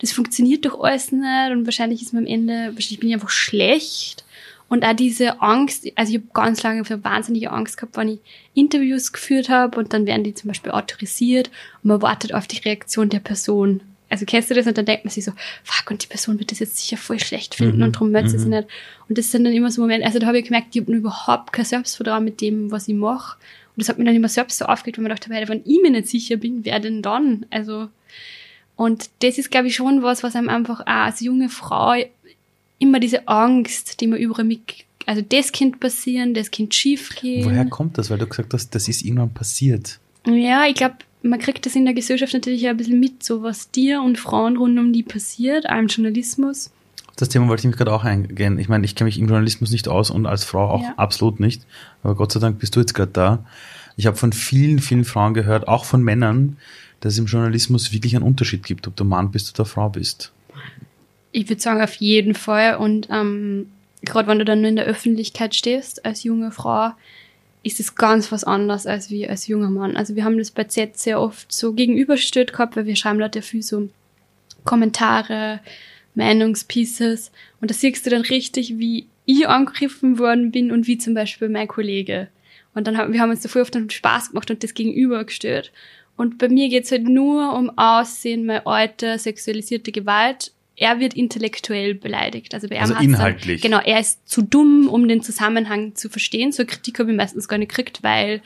das funktioniert doch alles nicht und wahrscheinlich ist mir am Ende, wahrscheinlich bin ich einfach schlecht. Und auch diese Angst, also ich habe ganz lange für wahnsinnige Angst gehabt, wenn ich Interviews geführt habe und dann werden die zum Beispiel autorisiert und man wartet auf die Reaktion der Person also kennst du das? Und dann denkt man sich so, fuck, und die Person wird das jetzt sicher voll schlecht finden mhm. und darum möchte sie mhm. nicht. Und das sind dann immer so Momente, also da habe ich gemerkt, ich habe überhaupt kein Selbstvertrauen mit dem, was ich mache. Und das hat mir dann immer selbst so aufgeregt, weil man dachte, wenn ich mir nicht sicher bin, wer denn dann? Also, und das ist, glaube ich, schon was, was einem einfach auch als junge Frau immer diese Angst, die man überall mit, also das Kind passieren, das Kind schief gehen. Woher kommt das? Weil du gesagt hast, das ist irgendwann passiert. Ja, ich glaube, man kriegt das in der Gesellschaft natürlich ein bisschen mit, so was dir und Frauen rund um die passiert, auch im Journalismus. Das Thema wollte ich mich gerade auch eingehen. Ich meine, ich kenne mich im Journalismus nicht aus und als Frau auch ja. absolut nicht. Aber Gott sei Dank bist du jetzt gerade da. Ich habe von vielen, vielen Frauen gehört, auch von Männern, dass es im Journalismus wirklich einen Unterschied gibt, ob du Mann bist oder Frau bist. Ich würde sagen, auf jeden Fall. Und ähm, gerade wenn du dann nur in der Öffentlichkeit stehst als junge Frau, ist es ganz was anderes als wie als junger Mann. Also wir haben das bei Z sehr oft so gegenübergestellt gehabt, weil wir schreiben da ja viel so Kommentare, Meinungspieces und da siehst du dann richtig, wie ich angegriffen worden bin und wie zum Beispiel mein Kollege. Und dann haben wir haben uns dafür oft Spaß gemacht und das gegenübergestellt. Und bei mir geht's halt nur um Aussehen, mein Alter, sexualisierte Gewalt er wird intellektuell beleidigt. Also bei also inhaltlich. Dann, genau, er ist zu dumm, um den Zusammenhang zu verstehen. So eine Kritik habe ich meistens gar nicht gekriegt, weil,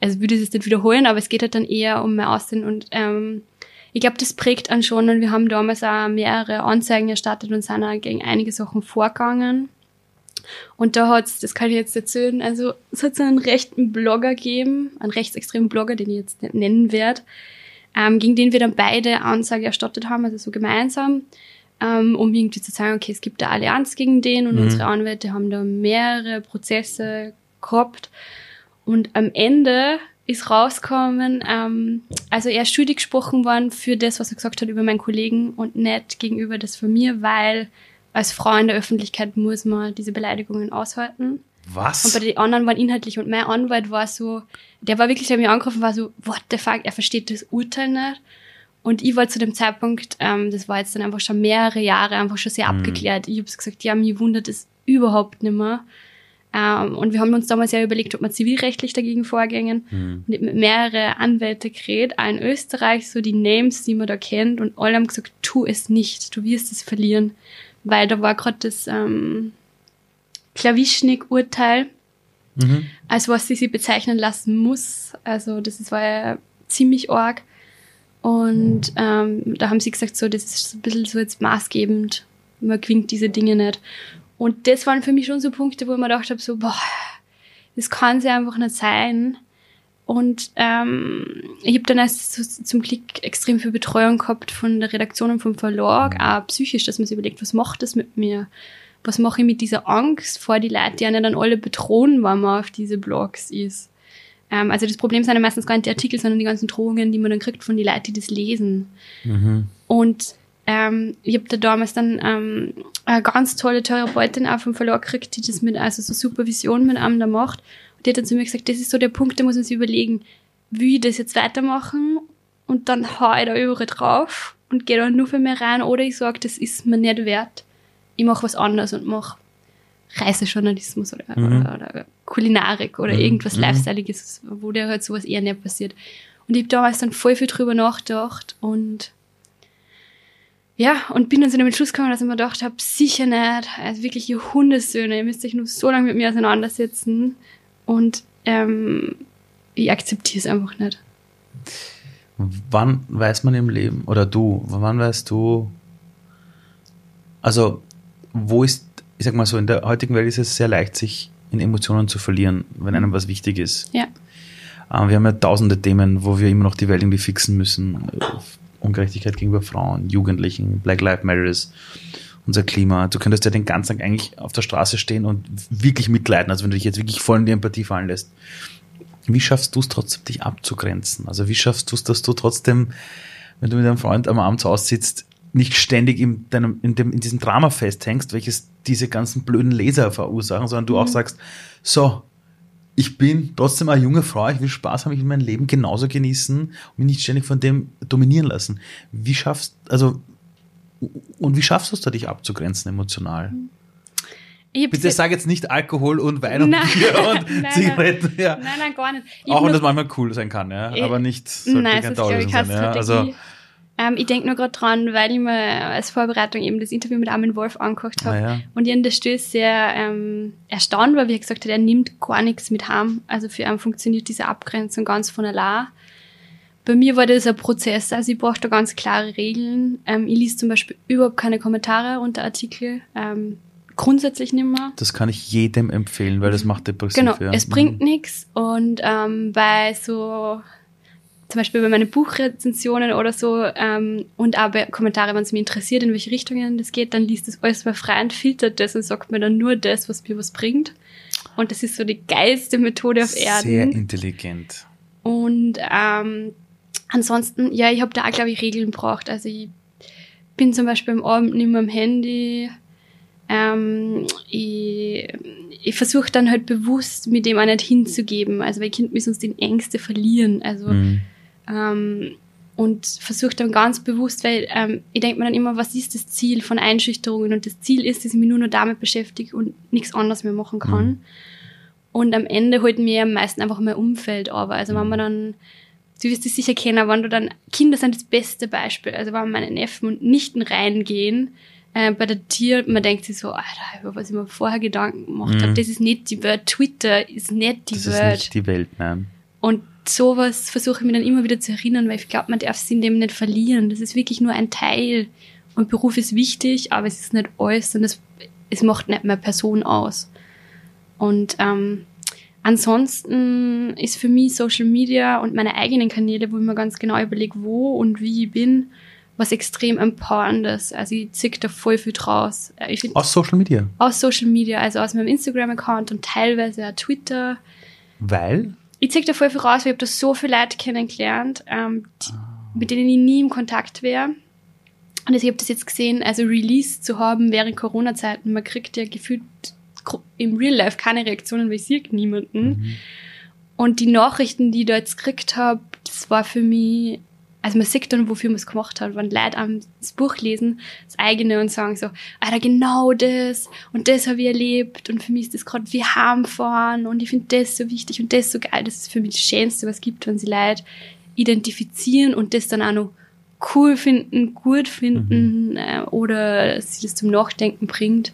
also würde ich es nicht wiederholen, aber es geht halt dann eher um mein Aussehen und ähm, ich glaube, das prägt an schon und wir haben damals auch mehrere Anzeigen erstattet und sind auch gegen einige Sachen vorgegangen. Und da hat's, das kann ich jetzt erzählen, also es hat so einen rechten Blogger gegeben, einen rechtsextremen Blogger, den ich jetzt nicht nennen werde, ähm, gegen den wir dann beide Anzeige erstattet haben, also so gemeinsam, ähm, um irgendwie zu sagen, okay, es gibt eine Allianz gegen den und mhm. unsere Anwälte haben da mehrere Prozesse gehabt. Und am Ende ist rausgekommen, ähm, also er ist schuldig gesprochen worden für das, was er gesagt hat über meinen Kollegen und nicht gegenüber das von mir, weil als Frau in der Öffentlichkeit muss man diese Beleidigungen aushalten. Was? Und bei den anderen waren inhaltlich und mein Anwalt war so, der war wirklich, der mich angerufen, war so, what the fuck, er versteht das Urteil nicht. Und ich war zu dem Zeitpunkt, ähm, das war jetzt dann einfach schon mehrere Jahre, einfach schon sehr mhm. abgeklärt. Ich habe gesagt, ja, mich wundert es überhaupt nicht mehr. Ähm, und wir haben uns damals ja überlegt, ob wir zivilrechtlich dagegen vorgängen. Mhm. Und ich mit mehrere Anwälte geredet, auch in Österreich, so die Names, die man da kennt. Und alle haben gesagt, tu es nicht, du wirst es verlieren. Weil da war gerade das ähm, Klawischnik-Urteil mhm. als was sie sie bezeichnen lassen muss. Also das war ja ziemlich arg. Und ähm, da haben sie gesagt, so, das ist ein bisschen so jetzt maßgebend. Man gewinnt diese Dinge nicht. Und das waren für mich schon so Punkte, wo ich mir gedacht habe, so, boah, das kann sie einfach nicht sein. Und ähm, ich habe dann erst so zum Glück extrem viel Betreuung gehabt von der Redaktion und vom Verlag, auch psychisch, dass man sich überlegt, was macht das mit mir? was mache ich mit dieser Angst vor die Leute, die einen dann alle bedrohen, wenn man auf diese Blogs ist. Ähm, also das Problem sind ja meistens gar nicht die Artikel, sondern die ganzen Drohungen, die man dann kriegt von den Leuten, die das lesen. Mhm. Und ähm, ich habe da damals dann ähm, eine ganz tolle Therapeutin auch vom Verlag gekriegt, die das mit, also so Supervision mit einem da macht. Und die hat dann zu mir gesagt, das ist so der Punkt, da muss man sich überlegen, wie ich das jetzt weitermachen und dann hau ich da überall drauf und gehe da nur für mich rein oder ich sage, das ist mir nicht wert. Ich mache was anderes und mache Reisejournalismus oder, Mhm. oder, oder Kulinarik oder Mhm. irgendwas Mhm. Lifestyleiges, wo dir halt sowas eher nicht passiert. Und ich habe damals dann voll viel drüber nachgedacht und ja, und bin dann zu dem Entschluss gekommen, dass ich mir gedacht habe, sicher nicht, also wirklich ihr Hundesöhne, ihr müsst euch nur so lange mit mir auseinandersetzen und ähm, ich akzeptiere es einfach nicht. Wann weiß man im Leben, oder du, wann weißt du, also wo ist, ich sag mal so, in der heutigen Welt ist es sehr leicht, sich in Emotionen zu verlieren, wenn einem was wichtig ist. Ja. Ähm, wir haben ja tausende Themen, wo wir immer noch die Welt irgendwie fixen müssen. Ungerechtigkeit gegenüber Frauen, Jugendlichen, Black Lives Matters, unser Klima. Du könntest ja den ganzen Tag eigentlich auf der Straße stehen und wirklich mitleiden, also wenn du dich jetzt wirklich voll in die Empathie fallen lässt. Wie schaffst du es trotzdem, dich abzugrenzen? Also wie schaffst du es, dass du trotzdem, wenn du mit deinem Freund am Abend aussitzt, nicht ständig in, deinem, in, dem, in diesem Drama festhängst, welches diese ganzen blöden Leser verursachen, sondern du auch sagst, so, ich bin trotzdem eine junge Frau, ich will Spaß haben, ich will mein Leben genauso genießen und mich nicht ständig von dem dominieren lassen. Wie schaffst, also, und wie schaffst du es da, dich abzugrenzen emotional? Ich hab's Bitte sag jetzt nicht Alkohol und Wein und Nein. Bier und Nein. Zigaretten, ja. Nein, nein, gar nicht. Ich Auch wenn das manchmal cool sein kann, ja. Aber nicht, Nein, das ist, glaube ich, sein, ja. Also, ähm, ich denke nur gerade dran, weil ich mir als Vorbereitung eben das Interview mit Armin Wolf angeguckt habe. Ah, ja. Und ich an der Stelle sehr ähm, erstaunt war, wie er gesagt hat, er nimmt gar nichts mit heim. Also für ihn funktioniert diese Abgrenzung ganz von allein. Bei mir war das ein Prozess, also ich brauche da ganz klare Regeln. Ähm, ich lese zum Beispiel überhaupt keine Kommentare unter Artikel. Ähm, grundsätzlich nicht mehr. das kann ich jedem empfehlen, weil das macht depressiv. Genau, ja. es bringt nichts. Und ähm, bei so, zum Beispiel bei meinen Buchrezensionen oder so, ähm, und auch bei Kommentare, wenn es mich interessiert, in welche Richtungen das geht, dann liest das alles mal frei und filtert das und sagt mir dann nur das, was mir was bringt. Und das ist so die geilste Methode auf Erden. Sehr intelligent. Und ähm, ansonsten, ja, ich habe da auch, glaube ich, Regeln braucht. Also ich bin zum Beispiel am Abend nicht mehr am Handy. Ähm, ich ich versuche dann halt bewusst, mit dem auch nicht hinzugeben. Also weil Kind mich sonst in Ängste verlieren. Also Mhm. Ähm, und versuche dann ganz bewusst, weil ähm, ich denke mir dann immer, was ist das Ziel von Einschüchterungen? Und das Ziel ist, dass ich mich nur noch damit beschäftige und nichts anderes mehr machen kann. Mhm. Und am Ende holt mir am meisten einfach mein Umfeld aber. Also wenn man dann, du wirst es sicher kennen, wenn du dann, Kinder sind das beste Beispiel. Also wenn meine Neffen und Nichten reingehen, äh, bei der Tier, man denkt sich so, Alter, über was ich mir vorher Gedanken gemacht Mhm. habe, das ist nicht die Welt, Twitter ist nicht die Das ist Welt. nicht die Welt, nein. Und sowas versuche ich mir dann immer wieder zu erinnern, weil ich glaube, man darf es in dem nicht verlieren. Das ist wirklich nur ein Teil. Und Beruf ist wichtig, aber es ist nicht alles und es, es macht nicht mehr Person aus. Und ähm, ansonsten ist für mich Social Media und meine eigenen Kanäle, wo ich mir ganz genau überlege, wo und wie ich bin, was extrem empowerndes. Also ich zick da voll viel draus. Äh, Ich Aus Social Media. aus Social Media, also aus meinem Instagram-Account und teilweise auch Twitter Weil? Ich zieh da voll viel raus, weil ich habe da so viele Leute kennengelernt, ähm, die, mit denen ich nie im Kontakt wäre. Und ich habe das jetzt gesehen, also Release zu haben während Corona-Zeiten. Man kriegt ja gefühlt im Real Life keine Reaktionen, weil ich sehe niemanden. Mhm. Und die Nachrichten, die ich da jetzt gekriegt habe, das war für mich, also man sieht dann, wofür man es gemacht hat. Wenn Leute am das Buch lesen, das eigene und sagen so, Alter, genau das und das habe ich erlebt und für mich ist das gerade wie heimfahren und ich finde das so wichtig und das so geil. Das ist für mich das Schönste, was es gibt, wenn sie Leute identifizieren und das dann auch noch cool finden, gut finden äh, oder sie das zum Nachdenken bringt.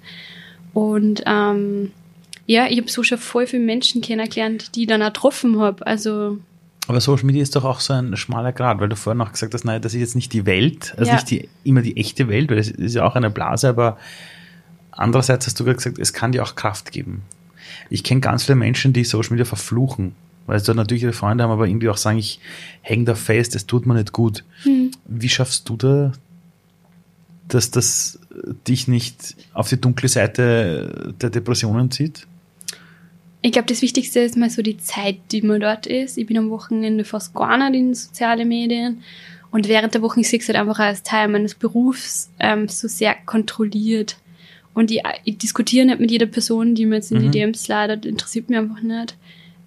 Und ähm, ja, ich habe so schon voll viele Menschen kennengelernt, die ich dann auch getroffen habe. Also Aber Social Media ist doch auch so ein schmaler Grad, weil du vorher noch gesagt hast, nein, das ist jetzt nicht die Welt, also Ja. nicht die, immer die echte Welt, weil es ist ja auch eine Blase, aber andererseits hast du gerade gesagt, es kann dir auch Kraft geben. Ich kenne ganz viele Menschen, die Social Media verfluchen, weil sie dort natürlich ihre Freunde haben, aber irgendwie auch sagen, ich hänge da fest, es tut mir nicht gut. Hm. Wie schaffst du da, dass das dich nicht auf die dunkle Seite der Depressionen zieht? Ich glaube, das Wichtigste ist mal so die Zeit, die man dort ist. Ich bin am Wochenende fast gar nicht in soziale Medien. Und während der Woche, ich sehe es halt einfach als Teil meines Berufs ähm, so sehr kontrolliert. Und ich, ich diskutiere nicht mit jeder Person, die mir jetzt in mhm. die DMs leidet, interessiert mich einfach nicht.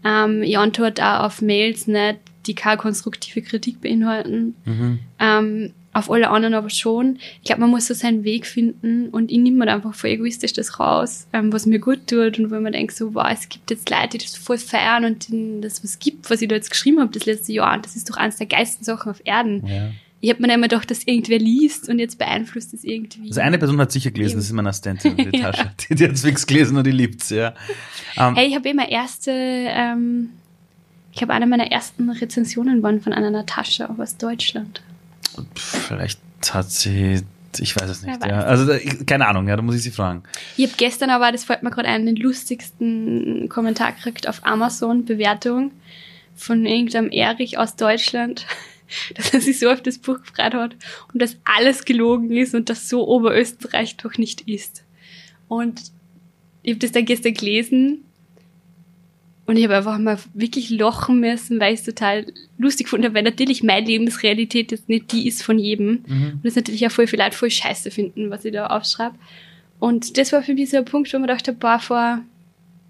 Ähm, ich antworte auch auf Mails nicht, die keine konstruktive Kritik beinhalten. Mhm. Ähm, auf alle anderen aber schon. Ich glaube, man muss so seinen Weg finden und ich nehme mir einfach voll egoistisch das raus, ähm, was mir gut tut und wo man denkt so, wow, es gibt jetzt Leute, die das voll feiern und denen das was gibt, was ich da jetzt geschrieben habe das letzte Jahr und das ist doch eines der geilsten Sachen auf Erden. Ja. Ich habe mir immer gedacht, dass irgendwer liest und jetzt beeinflusst es irgendwie. Also eine Person hat sicher gelesen, das ist meine Assistentin in der Tasche. ja. Die, die hat es fix gelesen und die liebt ja. Um, ähm, hey, ich habe immer erste, ähm, ich habe eine meiner ersten Rezensionen waren von einer Natascha aus Deutschland. Vielleicht hat sie ich weiß es nicht. Ja. Also keine Ahnung, ja, da muss ich sie fragen. Ich habe gestern aber, das fällt mir gerade ein, den lustigsten Kommentar gekriegt auf Amazon, Bewertung von irgendeinem Erich aus Deutschland, dass er sich so auf das Buch gefreut hat und dass alles gelogen ist und dass so Oberösterreich doch nicht ist. Und ich habe das dann gestern gelesen und ich habe einfach mal wirklich lochen müssen, weil ich es total lustig fand, weil natürlich meine Lebensrealität jetzt nicht die ist von jedem. Mhm. Und das natürlich auch voll viele Leute voll scheiße finden, was ich da aufschreibe. Und das war für mich so ein Punkt, wo man dachte, boah, vor,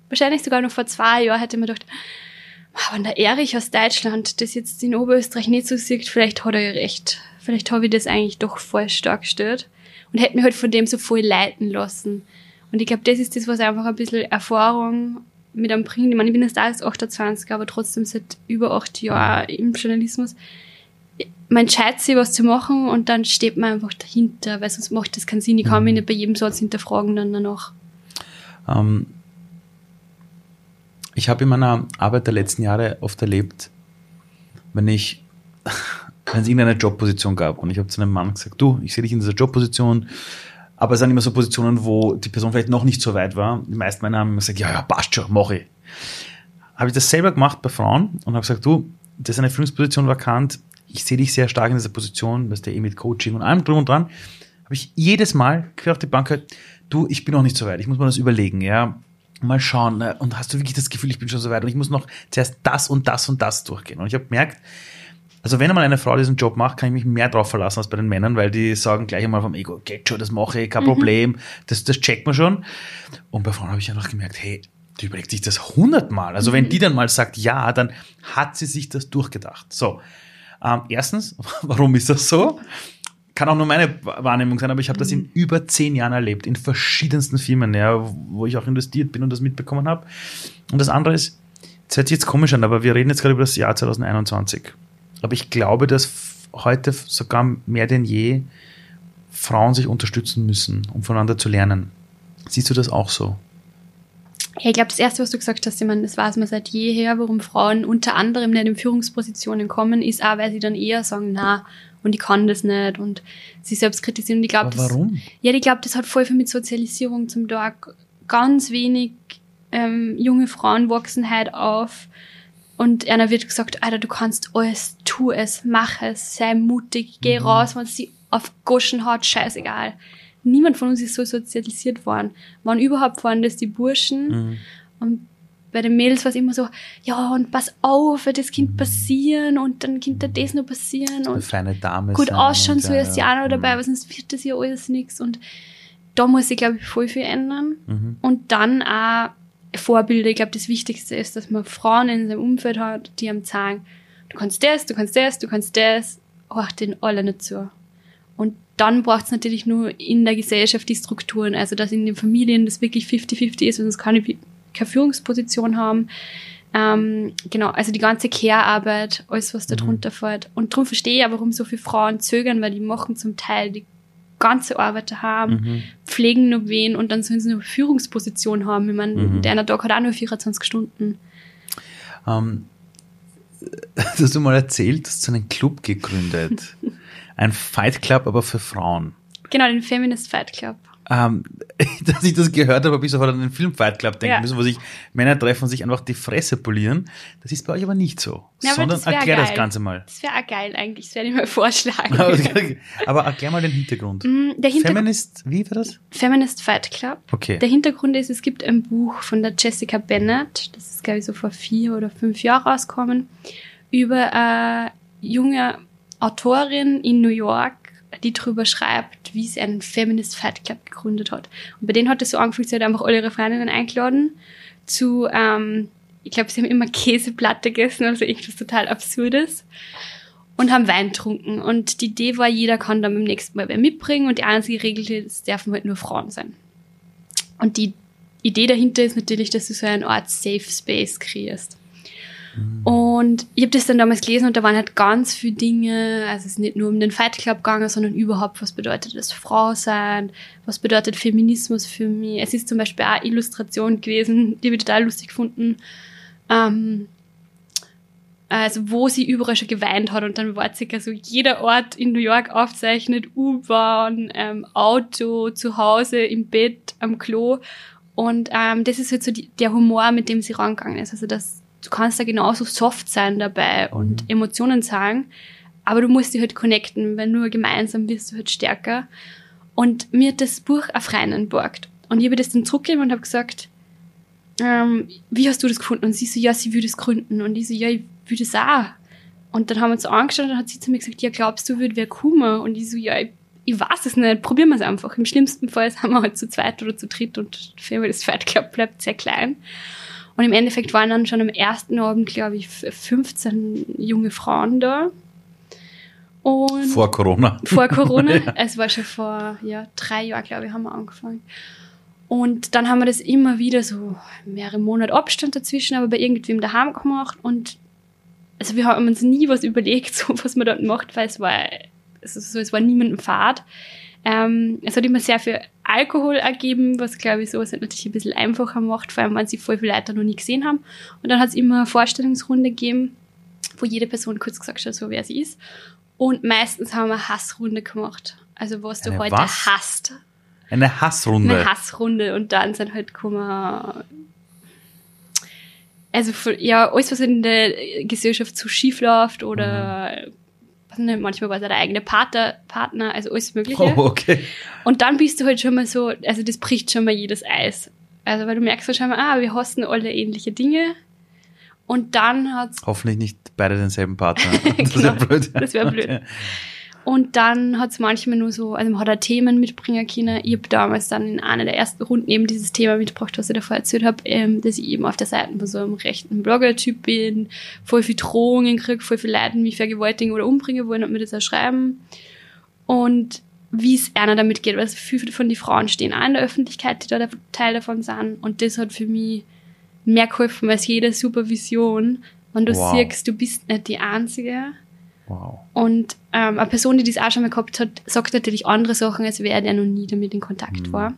wahrscheinlich sogar noch vor zwei Jahren hätte man gedacht, wenn der Erich aus Deutschland das jetzt in Oberösterreich nicht so sieht, vielleicht hat er ja recht. Vielleicht habe ich das eigentlich doch voll stark gestört. Und hätte mich halt von dem so voll leiten lassen. Und ich glaube, das ist das, was einfach ein bisschen Erfahrung mit einem bringt. Ich meine, ich bin jetzt da als 28, aber trotzdem seit über acht Jahren im Journalismus. Man entscheidet sich, was zu machen und dann steht man einfach dahinter, weil sonst macht das keinen Sinn. Ich kann mich mhm. nicht bei jedem Satz hinterfragen dann danach. Ähm, ich habe in meiner Arbeit der letzten Jahre oft erlebt, wenn ich, wenn es irgendeine Jobposition gab und ich habe zu einem Mann gesagt, du, ich sehe dich in dieser Jobposition, aber es sind immer so Positionen, wo die Person vielleicht noch nicht so weit war. Die meisten Männer haben gesagt, ja, ja, passt schon, mache ich. Habe ich das selber gemacht bei Frauen und habe gesagt, du, das ist eine Führungsposition vakant. Ich sehe dich sehr stark in dieser Position, was der eh mit Coaching und allem drum und dran. Habe ich jedes Mal quer auf die Bank gehört, du, ich bin noch nicht so weit, ich muss mir das überlegen, ja. Mal schauen, ne? und hast du wirklich das Gefühl, ich bin schon so weit und ich muss noch zuerst das und das und das durchgehen. Und ich habe gemerkt, also wenn einmal eine Frau diesen Job macht, kann ich mich mehr drauf verlassen als bei den Männern, weil die sagen gleich einmal vom Ego, geht schon, das mache ich, kein mhm. Problem, das, das checkt man schon. Und bei Frauen habe ich einfach gemerkt, hey, die überlegt sich das hundertmal. Also mhm. wenn die dann mal sagt ja, dann hat sie sich das durchgedacht. So, ähm, erstens, warum ist das so? Kann auch nur meine Wahrnehmung sein, aber ich habe das in mhm. über zehn Jahren erlebt, in verschiedensten Firmen, ja, wo ich auch investiert bin und das mitbekommen habe. Und das andere ist, das hört sich jetzt komisch an, aber wir reden jetzt gerade über das Jahr 2021. Aber ich glaube, dass heute sogar mehr denn je Frauen sich unterstützen müssen, um voneinander zu lernen. Siehst du das auch so? Ja, ich glaube, das Erste, was du gesagt hast, ich meine, das weiß man seit jeher, warum Frauen unter anderem nicht in Führungspositionen kommen, ist auch, weil sie dann eher sagen, na, und ich kann das nicht und sie selbst kritisieren. Und ich glaube, warum? Das, ja, ich glaube, das hat voll viel mit Sozialisierung zum Tag. Ganz wenig ähm, junge Frauen wachsen halt auf und einer wird gesagt, Alter, du kannst alles, tu es, mach es, sei mutig, geh mhm. raus, wenn sie auf Goschen hat, scheißegal. Niemand von uns ist so sozialisiert worden. Wann überhaupt waren das die Burschen? Mhm. Und bei den Mädels war es immer so, ja, und pass auf, wird das Kind mhm. passieren und dann könnte das noch passieren. Und feine Dame gut ausschauen, so ist ja noch dabei, mhm. aber sonst wird das ja alles nichts. Und da muss ich, glaube ich, voll viel ändern. Mhm. Und dann auch Vorbilder. Ich glaube, das Wichtigste ist, dass man Frauen in seinem Umfeld hat, die einem sagen, du kannst das, du kannst das, du kannst das, hört den alle nicht zu. Und dann braucht es natürlich nur in der Gesellschaft die Strukturen, also dass in den Familien das wirklich 50-50 ist, sonst kann ich keine Führungsposition haben. Ähm, genau, also die ganze Care-Arbeit, alles, was da mhm. drunter fällt. Und darum verstehe ich auch, warum so viele Frauen zögern, weil die machen zum Teil die ganze Arbeit haben, mhm. pflegen nur wen und dann sollen sie eine Führungsposition haben. Ich meine, mhm. der eine Tag hat auch nur 24 Stunden. Ähm, hast du mal erzählt, du hast so einen Club gegründet. Ein Fight Club, aber für Frauen. Genau, den Feminist Fight Club. Ähm, dass ich das gehört habe, habe ich sofort an den Film Fight Club denken Ja. müssen, wo sich Männer treffen und sich einfach die Fresse polieren. Das ist bei euch aber nicht so. Ja, sondern das erklär das geil. Ganze mal. Das wäre auch geil eigentlich, das werde ich mal vorschlagen. aber erklär mal den Hintergrund. Mm, Der Hintergrund Feminist, wie war das? Feminist Fight Club. Okay. Der Hintergrund ist, es gibt ein Buch von der Jessica Bennett, das ist, glaube ich, so vor vier oder fünf Jahren rausgekommen, über eine junge Autorin in New York, die darüber schreibt, wie sie einen Feminist Fight Club gegründet hat. Und bei denen hat es so angefangen, sie hat einfach alle ihre Freundinnen eingeladen zu, ähm, ich glaube, sie haben immer Käseplatte gegessen, also irgendwas total Absurdes. Und haben Wein getrunken. Und die Idee war, jeder kann dann beim nächsten Mal wer mitbringen und die einzige Regel ist, es dürfen halt nur Frauen sein. Und die Idee dahinter ist natürlich, dass du so eine Art Safe Space kreierst. Und ich habe das dann damals gelesen und da waren halt ganz viele Dinge, also es ist nicht nur um den Fight Club gegangen, sondern überhaupt, was bedeutet das Frau sein, was bedeutet Feminismus für mich. Es ist zum Beispiel auch Illustration gewesen, die habe ich total lustig gefunden, ähm, also wo sie überall schon geweint hat und dann war circa so jeder Ort in New York aufzeichnet, U-Bahn, ähm, Auto, zu Hause, im Bett, am Klo und ähm, das ist halt so die, der Humor, mit dem sie rangegangen ist. Also das, du kannst da genauso soft sein dabei und Emotionen zeigen, aber du musst dich halt connecten, weil nur gemeinsam wirst du halt stärker. Und mir hat das Buch auf Reinen borgt. Und ich habe das dann zurückgegeben und habe gesagt, ähm, wie hast du das gefunden? Und sie so, ja, sie würde es gründen. Und ich so, ja, ich würde es auch. Und dann haben wir uns angeschaut und dann hat sie zu mir gesagt, ja, glaubst du, würde wer kommen? Und ich so, ja, ich, ich weiß es nicht, probieren wir es einfach. Im schlimmsten Fall sind wir halt zu zweit oder zu dritt und Firma des Fight Club bleibt sehr klein. Und im Endeffekt waren dann schon am ersten Abend, glaube ich, 15 junge Frauen da. Und Vor Corona. vor Corona. Es war schon vor ja, drei Jahren, glaube ich, haben wir angefangen. Und dann haben wir das immer wieder so mehrere Monate Abstand dazwischen, aber bei irgendwem daheim gemacht. Und also wir haben uns nie was überlegt, so was man dort macht, weil es war, also so, es war niemandem Fahrt. Ähm, es hat immer sehr viel Alkohol ergeben, was glaube ich sowas halt natürlich ein bisschen einfacher macht, vor allem wenn sie voll viele Leute noch nie gesehen haben. Und dann hat es immer eine Vorstellungsrunde gegeben, wo jede Person kurz gesagt hat, so wer sie ist. Und meistens haben wir eine Hassrunde gemacht. Also was du Eine heute was? hasst. Eine Hassrunde. Eine Hassrunde. Und dann sind halt gekommen, also ja, alles, was in der Gesellschaft so schief läuft oder weiß nicht, manchmal war es auch der eigene Partner, Partner, also alles Mögliche. Oh, okay. Und dann bist du halt schon mal so, also das bricht schon mal jedes Eis. Also weil du merkst halt schon mal, ah, wir hassen alle ähnliche Dinge. Und dann hat's Hoffentlich nicht beide denselben Partner. Das wäre Genau, blöd. das wär blöd. Und dann hat es manchmal nur so, also man hat auch Themen mitbringen können. Ich habe damals dann in einer der ersten Runden eben dieses Thema mitgebracht, was ich davor erzählt habe, ähm, dass ich eben auf der Seite von so einem rechten Blogger-Typ bin, voll viel Drohungen kriege, voll viel Leute mich vergewaltigen oder umbringen wollen und mir das auch schreiben. Und wie es einer damit geht, weil viele von den Frauen stehen auch in der Öffentlichkeit, die da der Teil davon sind. Und das hat für mich mehr geholfen als jede Supervision, wenn du Wow. siehst, du bist nicht die Einzige. Wow. Und ähm, eine Person, die das auch schon mal gehabt hat, sagt natürlich andere Sachen, als wer, der noch nie damit in Kontakt Mhm. war.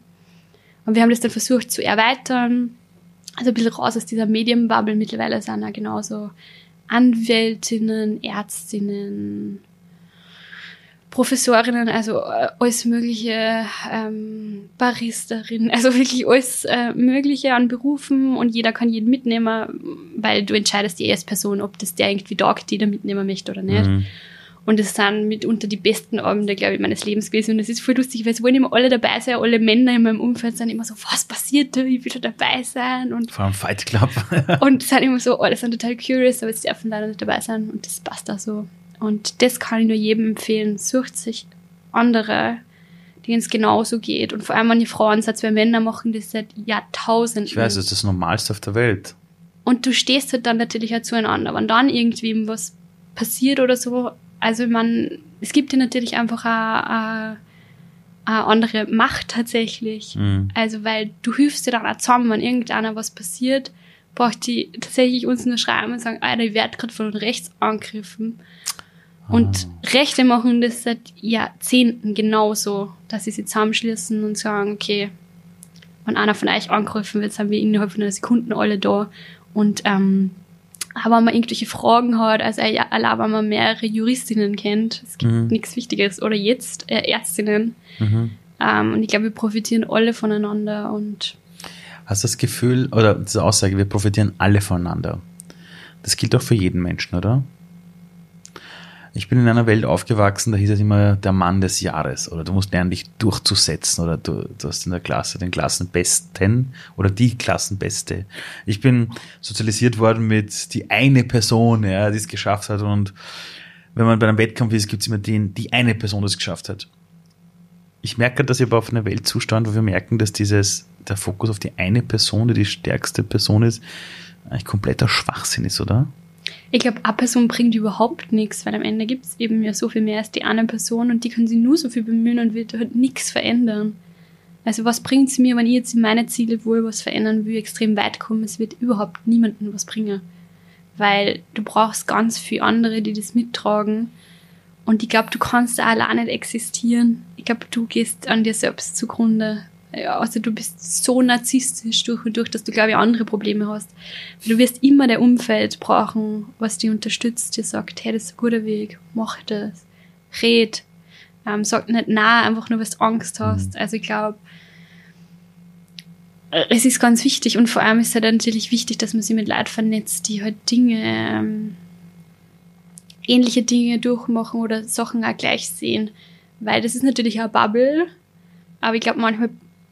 Und wir haben das dann versucht zu erweitern, also ein bisschen raus aus dieser Medienbubble. Mittlerweile sind auch genauso Anwältinnen, Ärztinnen, Professorinnen, also äh, alles mögliche, ähm, Baristerinnen, also wirklich alles äh, Mögliche an Berufen und jeder kann jeden mitnehmen, weil du entscheidest die erste Person, ob das der irgendwie taugt, die da mitnehmen möchte oder nicht. Mhm. Und es sind mitunter die besten Abende, glaube ich, meines Lebens gewesen. Und es ist voll lustig, weil es wollen immer alle dabei sein, alle Männer in meinem Umfeld sind immer so, was passiert da? Ich will da dabei sein. Und, Vor allem Fight Club. und sind immer so, alle sind total curious, aber sie dürfen leider nicht dabei sein. Und das passt auch so. Und das kann ich nur jedem empfehlen. Sucht sich andere, denen es genauso geht. Und vor allem, wenn ihr Frauen seid, weil Männer machen das seit Jahrtausenden. Ich weiß, das ist das Normalste auf der Welt. Und du stehst halt dann natürlich auch zueinander. Wenn dann irgendwie was passiert oder so, also man, es gibt dir natürlich einfach eine, eine andere Macht tatsächlich. Mhm. Also weil du hilfst dir dann auch zusammen, wenn irgendeiner was passiert, braucht die tatsächlich uns nur schreiben und sagen, Alter, ich werde gerade von rechts angegriffen. Und Rechte machen das seit Jahrzehnten genauso, dass sie sich zusammenschließen und sagen, okay, wenn einer von euch angegriffen wird, sind wir innerhalb von einer Sekunde alle da. Und ähm, aber wenn man irgendwelche Fragen hat, also ja, allein wenn man mehrere Juristinnen kennt, es gibt Mhm. nichts Wichtigeres, oder jetzt äh, Ärztinnen, Mhm. Ähm, und ich glaube, wir profitieren alle voneinander und Hast du das Gefühl, oder diese Aussage, wir profitieren alle voneinander. Das gilt auch für jeden Menschen, oder? Ich bin in einer Welt aufgewachsen, da hieß es immer der Mann des Jahres oder du musst lernen, dich durchzusetzen oder du, du hast in der Klasse den Klassenbesten oder die Klassenbeste. Ich bin sozialisiert worden mit die eine Person, ja, die es geschafft hat und wenn man bei einem Wettkampf ist, gibt es immer den, die eine Person, die es geschafft hat. Ich merke, dass ich aber auf einer Welt zustand, wo wir merken, dass dieses, der Fokus auf die eine Person, die die stärkste Person ist, eigentlich kompletter Schwachsinn ist, oder? Ich glaube, eine Person bringt überhaupt nichts, weil am Ende gibt es eben ja so viel mehr als die eine Person und die kann sich nur so viel bemühen und wird halt nichts verändern. Also was bringt es mir, wenn ich jetzt in meine Ziele wohl was verändern will, extrem weit kommen? Es wird überhaupt niemandem was bringen. Weil du brauchst ganz viele andere, die das mittragen. Und ich glaube, du kannst da alleine nicht existieren. Ich glaube, du gehst an dir selbst zugrunde ja, also du bist so narzisstisch durch und durch, dass du, glaube ich, andere Probleme hast. Du wirst immer dein Umfeld brauchen, was dich unterstützt, dir sagt, hey, das ist ein guter Weg, mach das, red, ähm, sag nicht na, einfach nur, weil du Angst hast. Mhm. Also ich glaube, es ist ganz wichtig und vor allem ist es halt natürlich wichtig, dass man sich mit Leuten vernetzt, die halt Dinge, ähm, ähnliche Dinge durchmachen oder Sachen auch gleich sehen. Weil das ist natürlich eine Bubble, aber ich glaube, manchmal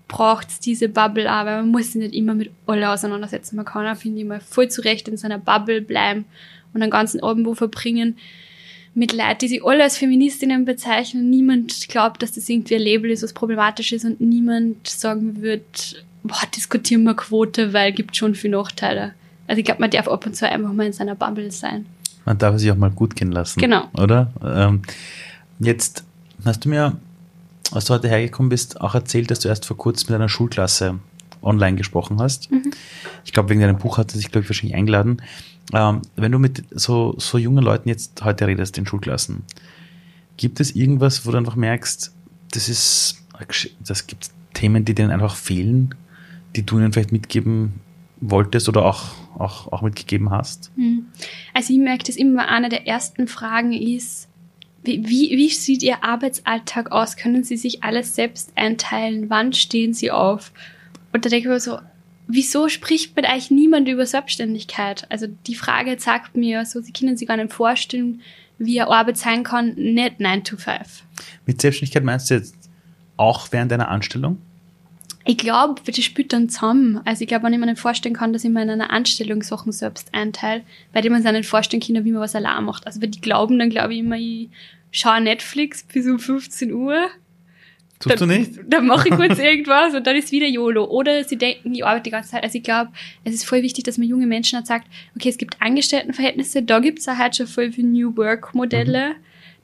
braucht es diese Bubble auch, weil man muss sich nicht immer mit alle auseinandersetzen. Man kann auch, finde ich, mal voll zurecht in seiner Bubble bleiben und einen ganzen Abend wo verbringen mit Leuten, die sich alle als Feministinnen bezeichnen. Niemand glaubt, dass das irgendwie ein Label ist, was problematisch ist und niemand sagen wird, boah, diskutieren wir Quote, weil gibt schon viele Nachteile. Also ich glaube, man darf ab und zu einfach mal in seiner Bubble sein. Man darf sich auch mal gut gehen lassen. Genau. Oder? Ähm, jetzt hast du mir als du heute hergekommen bist, auch erzählt, dass du erst vor kurzem mit einer Schulklasse online gesprochen hast. Mhm. Ich glaube, wegen deinem Buch hat er sich, glaube ich, wahrscheinlich eingeladen. Ähm, wenn du mit so, so jungen Leuten jetzt heute redest in Schulklassen, gibt es irgendwas, wo du einfach merkst, das ist, das gibt Themen, die denen einfach fehlen, die du ihnen vielleicht mitgeben wolltest oder auch, auch, auch mitgegeben hast? Mhm. Also ich merke, dass immer eine der ersten Fragen ist, wie, wie, sieht Ihr Arbeitsalltag aus? Können Sie sich alles selbst einteilen? Wann stehen Sie auf? Und da denke ich mir so, wieso spricht mit eigentlich niemand über Selbstständigkeit? Also die Frage sagt mir so, Sie können sich gar nicht vorstellen, wie eine Arbeit sein kann, nicht 9 to 5. Mit Selbstständigkeit meinst du jetzt auch während deiner Anstellung? Ich glaube, das spielt dann zusammen. Also ich glaube, wenn ich mir nicht vorstellen kann, dass ich mir in einer Anstellung Sachen selbst einteile, weil die man sich nicht vorstellen kann, wie man was allein macht. Also weil die glauben dann, glaube ich, immer, ich schaue Netflix bis um 15 Uhr. Tust dann, du nicht? Dann mache ich kurz irgendwas und dann ist wieder YOLO. Oder sie denken, ich arbeite die ganze Zeit. Also ich glaube, es ist voll wichtig, dass man junge Menschen hat sagt, okay, es gibt Angestelltenverhältnisse, da gibt es auch halt schon voll viele New Work Modelle, mhm.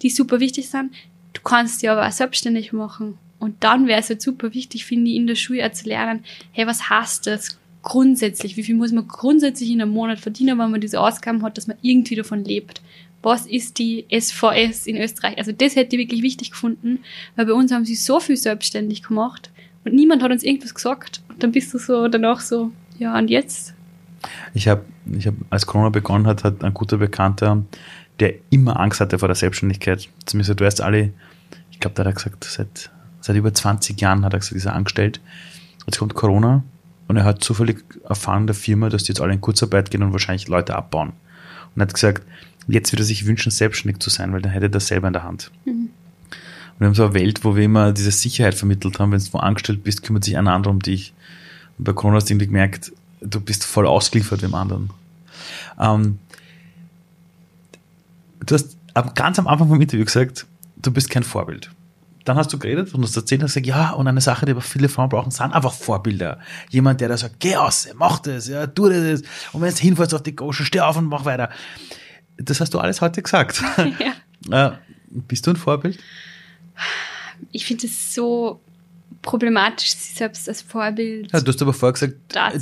die super wichtig sind. Du kannst dich aber auch selbstständig machen. Und dann wäre es halt super wichtig, finde ich, in der Schule auch zu lernen, hey, was heißt das grundsätzlich? Wie viel muss man grundsätzlich in einem Monat verdienen, wenn man diese Ausgaben hat, dass man irgendwie davon lebt? Was ist die SVS in Österreich? Also das hätte ich wirklich wichtig gefunden, weil bei uns haben sie so viel selbstständig gemacht und niemand hat uns irgendwas gesagt. Und dann bist du so danach so, ja, und jetzt? Ich habe, ich hab, als Corona begonnen hat, hat ein guter Bekannter, der immer Angst hatte vor der Selbstständigkeit, zumindest du erst alle, ich glaube, da hat er gesagt, seit Seit über 20 Jahren hat er gesagt, ist er angestellt. Jetzt kommt Corona und er hat zufällig erfahren der Firma, dass die jetzt alle in Kurzarbeit gehen und wahrscheinlich Leute abbauen. Und er hat gesagt, jetzt würde er sich wünschen, selbstständig zu sein, weil dann hätte er das selber in der Hand. Mhm. Und wir haben so eine Welt, wo wir immer diese Sicherheit vermittelt haben, wenn du wo angestellt bist, kümmert sich ein anderer um dich. Und bei Corona hast du irgendwie gemerkt, du bist voll ausgeliefert dem anderen. Ähm, du hast ganz am Anfang vom Interview gesagt, du bist kein Vorbild dann hast du geredet und hast erzählt und gesagt, ja, und eine Sache, die aber viele Frauen brauchen, sind einfach Vorbilder. Jemand, der da sagt, geh aus, mach das, ja, tu das. Und wenn du hinfällst auf die Gosche, steh auf und mach weiter. Das hast du alles heute gesagt. Ja. äh, bist du ein Vorbild? Ich finde es so problematisch, sich selbst als Vorbild. Ja, du hast aber vorher gesagt,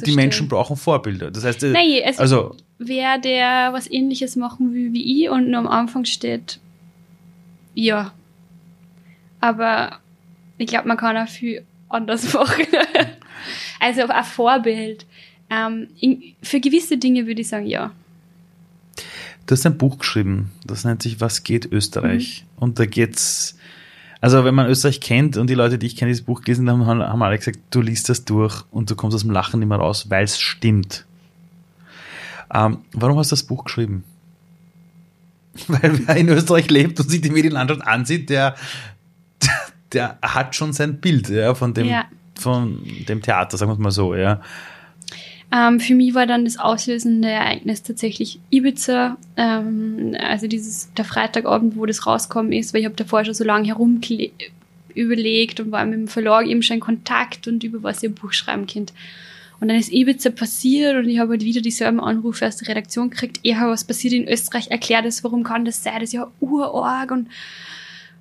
die Menschen brauchen Vorbilder. Das heißt, äh, Nein, also, also wer, der was ähnliches machen will wie ich und nur am Anfang steht, ja, aber ich glaube, man kann auch viel anders machen. also ein Vorbild. Ähm, in, für gewisse Dinge würde ich sagen, ja. Du hast ein Buch geschrieben, das nennt sich Was geht Österreich? Mhm. Und da geht's Also wenn man Österreich kennt und die Leute, die ich kenne, dieses Buch gelesen haben, haben alle gesagt, du liest das durch und du kommst aus dem Lachen nicht mehr raus, weil es stimmt. Ähm, warum hast du das Buch geschrieben? Weil wer in Österreich lebt und sich die Medienlandschaft ansieht, der, der, hat schon sein Bild ja, von, dem, Ja. von dem Theater, sagen wir es mal so. Ja. Ähm, für mich war dann das auslösende Ereignis tatsächlich Ibiza, ähm, also dieses der Freitagabend, wo das rausgekommen ist, weil ich habe davor schon so lange herum überlegt und war mit dem Verlag eben schon in Kontakt und über was ihr Buch schreiben könnt. Und dann ist Ibiza passiert und ich habe halt wieder dieselben Anrufe aus der Redaktion gekriegt. Ja, was passiert in Österreich? Erklär das, warum kann das sein? Das ist ja urorg und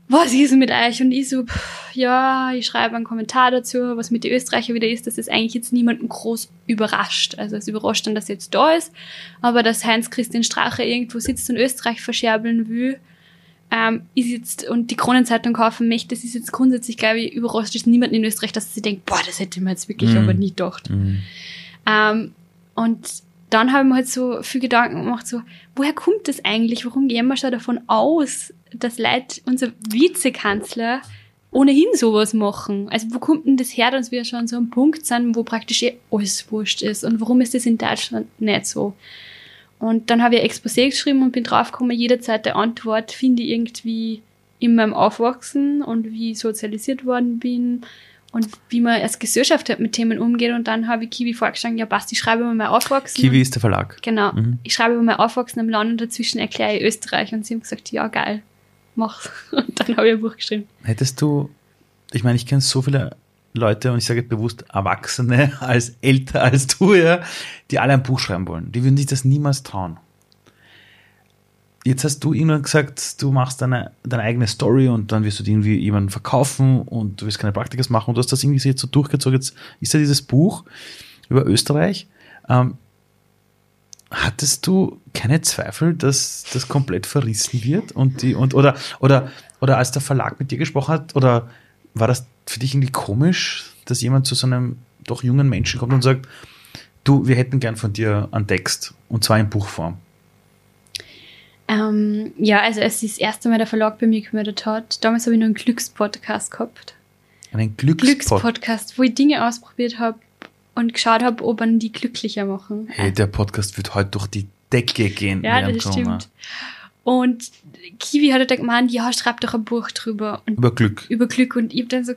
was ist mit euch? Und ich so, pff, ja, ich schreibe einen Kommentar dazu, was mit den Österreicher wieder ist, dass es eigentlich jetzt niemanden groß überrascht. Also es überrascht dann, dass er jetzt da ist, aber dass Heinz-Christian Strache irgendwo sitzt und Österreich verscherbeln will, ähm, ist jetzt, und die Kronenzeitung kaufen möchte, das ist jetzt grundsätzlich, glaube ich, überrascht ist niemanden in Österreich, dass sie denkt, boah, das hätte ich mir jetzt wirklich Mhm. aber nie gedacht. Mhm. Ähm, und dann habe ich mir halt so viel Gedanken gemacht, so, woher kommt das eigentlich? Warum gehen wir schon davon aus, dass Leute, unser Vizekanzler, ohnehin sowas machen? Also wo kommt denn das her, dass wir schon so am Punkt sind, wo praktisch eh alles wurscht ist? Und warum ist das in Deutschland nicht so? Und dann habe ich ein Exposé geschrieben und bin draufgekommen, jede zweite Antwort finde ich irgendwie in meinem Aufwachsen und wie ich sozialisiert worden bin und wie man als Gesellschaft halt mit Themen umgeht. Und dann habe ich Kiwi vorgeschlagen, ja passt, ich schreibe über mein Aufwachsen. Kiwi ist der Verlag. Genau. Mhm. Ich schreibe über mein Aufwachsen im Land und dazwischen erkläre ich Österreich. Und sie haben gesagt, ja, geil, mach's. Und dann habe ich ein Buch geschrieben. Hättest du, ich meine, ich kenne so viele Leute und ich sage jetzt bewusst Erwachsene als älter als du, ja, die alle ein Buch schreiben wollen. Die würden sich das niemals trauen. Jetzt hast du irgendwann gesagt, du machst deine, deine eigene Story und dann wirst du die irgendwie jemanden verkaufen und du wirst keine Praktikas machen und du hast das irgendwie jetzt so durchgezogen. Jetzt ist ja dieses Buch über Österreich. Ähm, hattest du keine Zweifel, dass das komplett verrissen wird und die und oder oder oder als der Verlag mit dir gesprochen hat oder war das für dich irgendwie komisch, dass jemand zu so einem doch jungen Menschen kommt und sagt, du, wir hätten gern von dir einen Text und zwar in Buchform. Ähm, ja, also als sich das erste Mal der Verlag bei mir gemeldet hat, damals habe ich nur einen Glückspodcast gehabt. Einen Glückspot. Glückspodcast, wo ich Dinge ausprobiert habe und geschaut habe, ob man die glücklicher machen. Hey, der Podcast wird heute durch die Decke gehen. Ja, das Corona. stimmt. Und Kiwi hat dann gemeint, ja, schreib doch ein Buch drüber. Und Über Glück. über Glück und ich habe dann so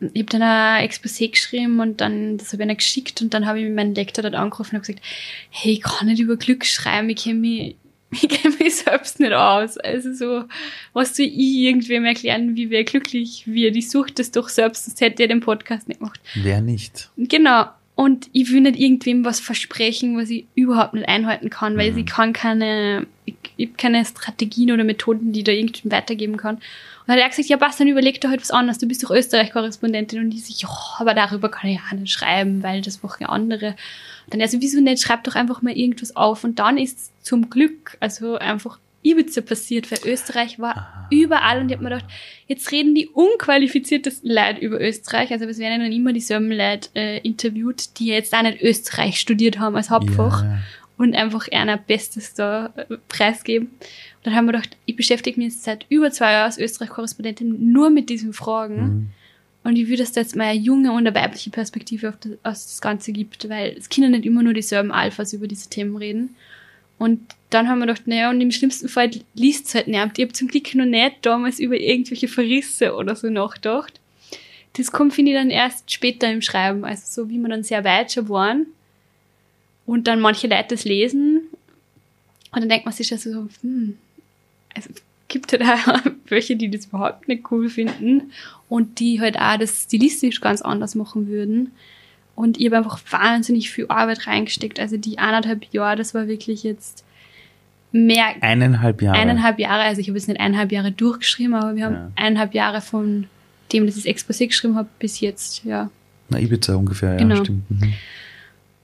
ich habe dann ein Exposé geschrieben und dann das habe ich ihnen geschickt und dann habe ich meinen Lektor dort angerufen und habe gesagt, hey, ich kann nicht über Glück schreiben, ich kenne mich, ich kenne mich selbst nicht aus. Also so, was soll ich irgendwem erklären, wie wer glücklich wird? Ich suche das doch selbst, sonst hätte ich den Podcast nicht gemacht. Wer nicht? Genau. Und ich will nicht irgendwem was versprechen, was ich überhaupt nicht einhalten kann, weil Mhm. ich kann keine, ich, ich habe keine Strategien oder Methoden, die ich da irgendwem weitergeben kann. Und dann hat er gesagt, ja, passt, dann überleg doch halt was anderes. Du bist doch Österreich-Korrespondentin. Und ich so, ja, aber darüber kann ich ja nicht schreiben, weil das machen ja andere. Und dann er so, wieso nicht? Schreib doch einfach mal irgendwas auf. Und dann ist zum Glück, also einfach Ibiza passiert, weil Österreich war Aha. überall. Und ich habe mir gedacht, jetzt reden die unqualifiziertesten Leute über Österreich. Also es werden dann immer dieselben Leute äh, interviewt, die jetzt auch nicht Österreich studiert haben als Hauptfach Ja. und einfach einer Bestes da äh, preisgeben. Und dann haben wir gedacht, ich beschäftige mich jetzt seit über zwei Jahren als Österreich-Korrespondentin nur mit diesen Fragen. Mhm. Und ich will, dass da jetzt mal eine junge und eine weibliche Perspektive auf das, auf das Ganze gibt, weil es können nicht immer nur dieselben Alphas über diese Themen reden. Und dann haben wir gedacht, naja, und im schlimmsten Fall liest es halt nicht. Ich habe zum Glück noch nicht damals über irgendwelche Verrisse oder so nachgedacht. Das kommt, finde ich, dann erst später im Schreiben. Also so, wie wir dann sehr weit schon waren. Und dann manche Leute das lesen. Und dann denkt man sich schon so, hm, also gibt halt auch welche, die das überhaupt nicht cool finden und die halt auch das stilistisch ganz anders machen würden. Und ich habe einfach wahnsinnig viel Arbeit reingesteckt. Also die eineinhalb Jahre, das war wirklich jetzt mehr, Eineinhalb Jahre. eineinhalb Jahre, also ich habe jetzt nicht eineinhalb Jahre durchgeschrieben, aber wir haben Ja. eineinhalb Jahre von dem, dass ich das Exposé geschrieben habe, bis jetzt, ja. Na, Ibiza ungefähr, ja, Genau. stimmt. Mhm.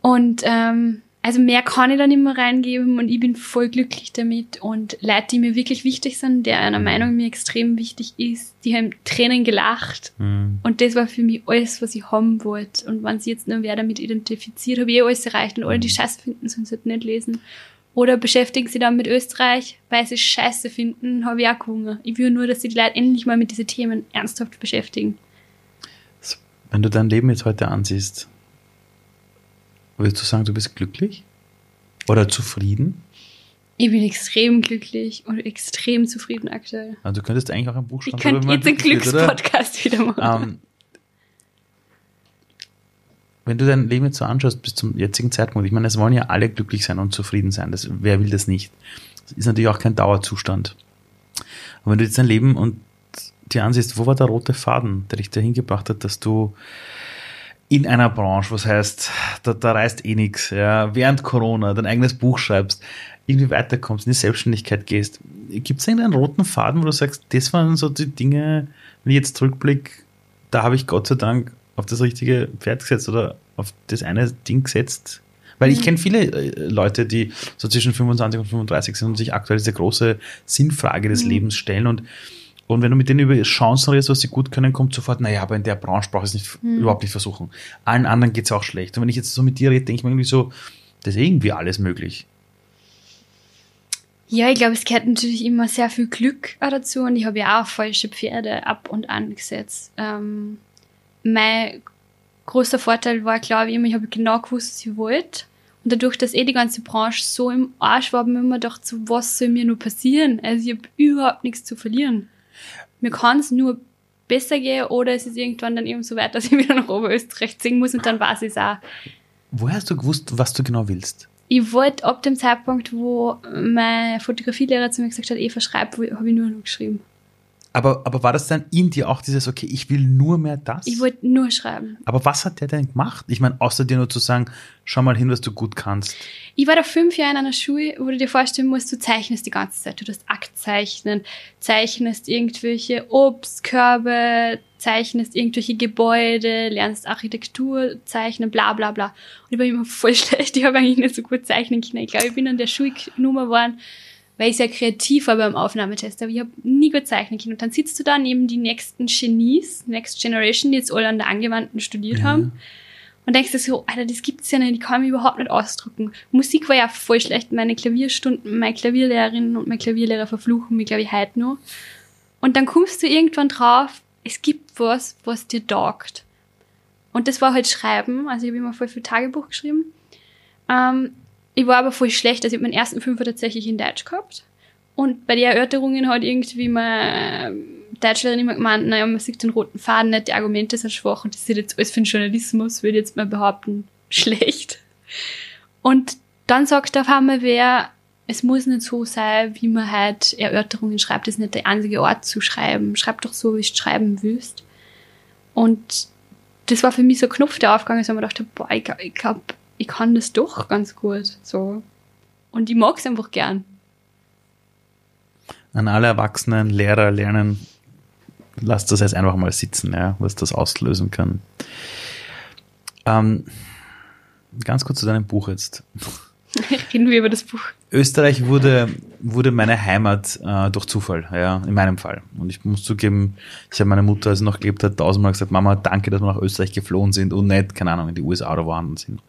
Und ähm, also mehr kann ich da nicht mehr reingeben und ich bin voll glücklich damit. Und Leute, die mir wirklich wichtig sind, der einer Mhm. Meinung mir extrem wichtig ist, die haben Tränen gelacht. Mhm. Und das war für mich alles, was ich haben wollte. Und wenn sie jetzt nur wer damit identifiziert, habe ich eh alles erreicht. Und alle, die Mhm. Scheiße finden, sollen es halt nicht lesen. Oder beschäftigen sie dann mit Österreich, weil sie scheiße finden, habe ich auch Hunger. Ich will nur, dass sie die Leute endlich mal mit diesen Themen ernsthaft beschäftigen. Wenn du dein Leben jetzt heute ansiehst, würdest du sagen, du bist glücklich? Oder zufrieden? Ich bin extrem glücklich und extrem zufrieden aktuell. Also du könntest eigentlich auch ein Buch Ich schreiben. könnte darüber, jetzt einen? Glückspodcast wieder machen. Ähm, wenn du dein Leben jetzt so anschaust bis zum jetzigen Zeitpunkt, ich meine, es wollen ja alle glücklich sein und zufrieden sein. Das, wer will das nicht? Das ist natürlich auch kein Dauerzustand. Und wenn du jetzt dein Leben und dir ansiehst, wo war der rote Faden, der dich dahin gebracht hat, dass du in einer Branche, was heißt, da, da reißt eh nichts, ja, während Corona dein eigenes Buch schreibst, irgendwie weiterkommst, in die Selbstständigkeit gehst. Gibt es irgendeinen roten Faden, wo du sagst, das waren so die Dinge, wenn ich jetzt zurückblicke, da habe ich Gott sei Dank auf das richtige Pferd gesetzt oder auf das eine Ding gesetzt? Weil ich kenne viele äh, Leute, die so zwischen 25 und 35 sind und sich aktuell diese große Sinnfrage des Lebens stellen und und wenn du mit denen über Chancen redest, was sie gut können, kommt sofort, naja, aber in der Branche brauche ich es nicht, überhaupt nicht versuchen. Allen anderen geht es auch schlecht. Und wenn ich jetzt so mit dir rede, denke ich mir irgendwie so, das ist irgendwie alles möglich. Ja, ich glaube, es gehört natürlich immer sehr viel Glück auch dazu und ich habe ja auch falsche Pferde ab und an gesetzt. Ähm, mein großer Vorteil war, glaube ich, immer, ich habe genau gewusst, was ich wollte. Und dadurch, dass eh die ganze Branche so im Arsch war, habe ich mir immer gedacht, so, was soll mir nur passieren? Also ich habe überhaupt nichts zu verlieren. Mir kann es nur besser gehen oder es ist irgendwann dann eben so weit, dass ich wieder nach Oberösterreich ziehen muss und dann weiß ich es auch. Woher hast du gewusst, was du genau willst? Ich wollte ab dem Zeitpunkt, wo mein Fotografielehrer zu mir gesagt hat, Eva, schreib, habe ich nur noch geschrieben. Aber, aber war das dann in dir auch dieses, okay, ich will nur mehr das? Ich wollte nur schreiben. aber was hat der denn gemacht? Ich meine, außer dir nur zu sagen, schau mal hin, was du gut kannst. Ich war da fünf Jahre in einer Schule, wo du dir vorstellen musst, du zeichnest die ganze Zeit. Du tust Akt zeichnen, zeichnest irgendwelche Obstkörbe, zeichnest irgendwelche Gebäude, lernst Architektur zeichnen, bla bla bla. Und ich war immer voll schlecht. Ich habe eigentlich nicht so gut zeichnen können. Ich glaube, ich bin an der Schulnummer geworden, weil ich sehr kreativ war beim Aufnahmetest, aber ich habe nie gut zeichnen können. Und dann sitzt du da neben die nächsten Genies, Next Generation, die jetzt alle an der Angewandten studiert haben. Und denkst dir so, Alter, das gibt's ja nicht, die kann mich überhaupt nicht ausdrücken. Musik war ja voll schlecht. Meine Klavierstunden, meine Klavierlehrerin und mein Klavierlehrer verfluchen mich, glaube ich, heute noch. Und dann kommst du irgendwann drauf, es gibt was, was dir taugt. Und das war halt Schreiben. Also ich habe immer voll viel Tagebuch geschrieben. Ähm, ich war aber voll schlecht. Also ich habe meinen ersten Fünfer tatsächlich in Deutsch gehabt. Und bei den Erörterungen hat irgendwie meine Deutschlehrerin immer gemeint, naja, man sieht den roten Faden nicht, die Argumente sind schwach und das ist jetzt alles für den Journalismus, würde ich jetzt mal behaupten, schlecht. Und dann sagt auf einmal wer, es muss nicht so sein, wie man halt Erörterungen schreibt, das ist nicht der einzige Ort zu schreiben. Schreib doch so, wie du schreiben willst. Und das war für mich so ein Knopf, der aufgegangen ist, und ich mir dachte, boah, ich glaube, ich, glaub, ich kann das doch ganz gut. So. Und ich mag es einfach gern. An alle Erwachsenen, Lehrer, Lernen, lasst das jetzt einfach mal sitzen, ja, was das auslösen kann. Ähm, ganz kurz zu deinem Buch jetzt. Reden wir über das Buch. Österreich wurde, wurde meine Heimat äh, durch Zufall, ja, in meinem Fall. Und ich muss zugeben, ich habe meine Mutter, als sie noch gelebt hat, tausendmal gesagt, Mama, danke, dass wir nach Österreich geflohen sind und nicht, keine Ahnung, in die USA oder woanders sind.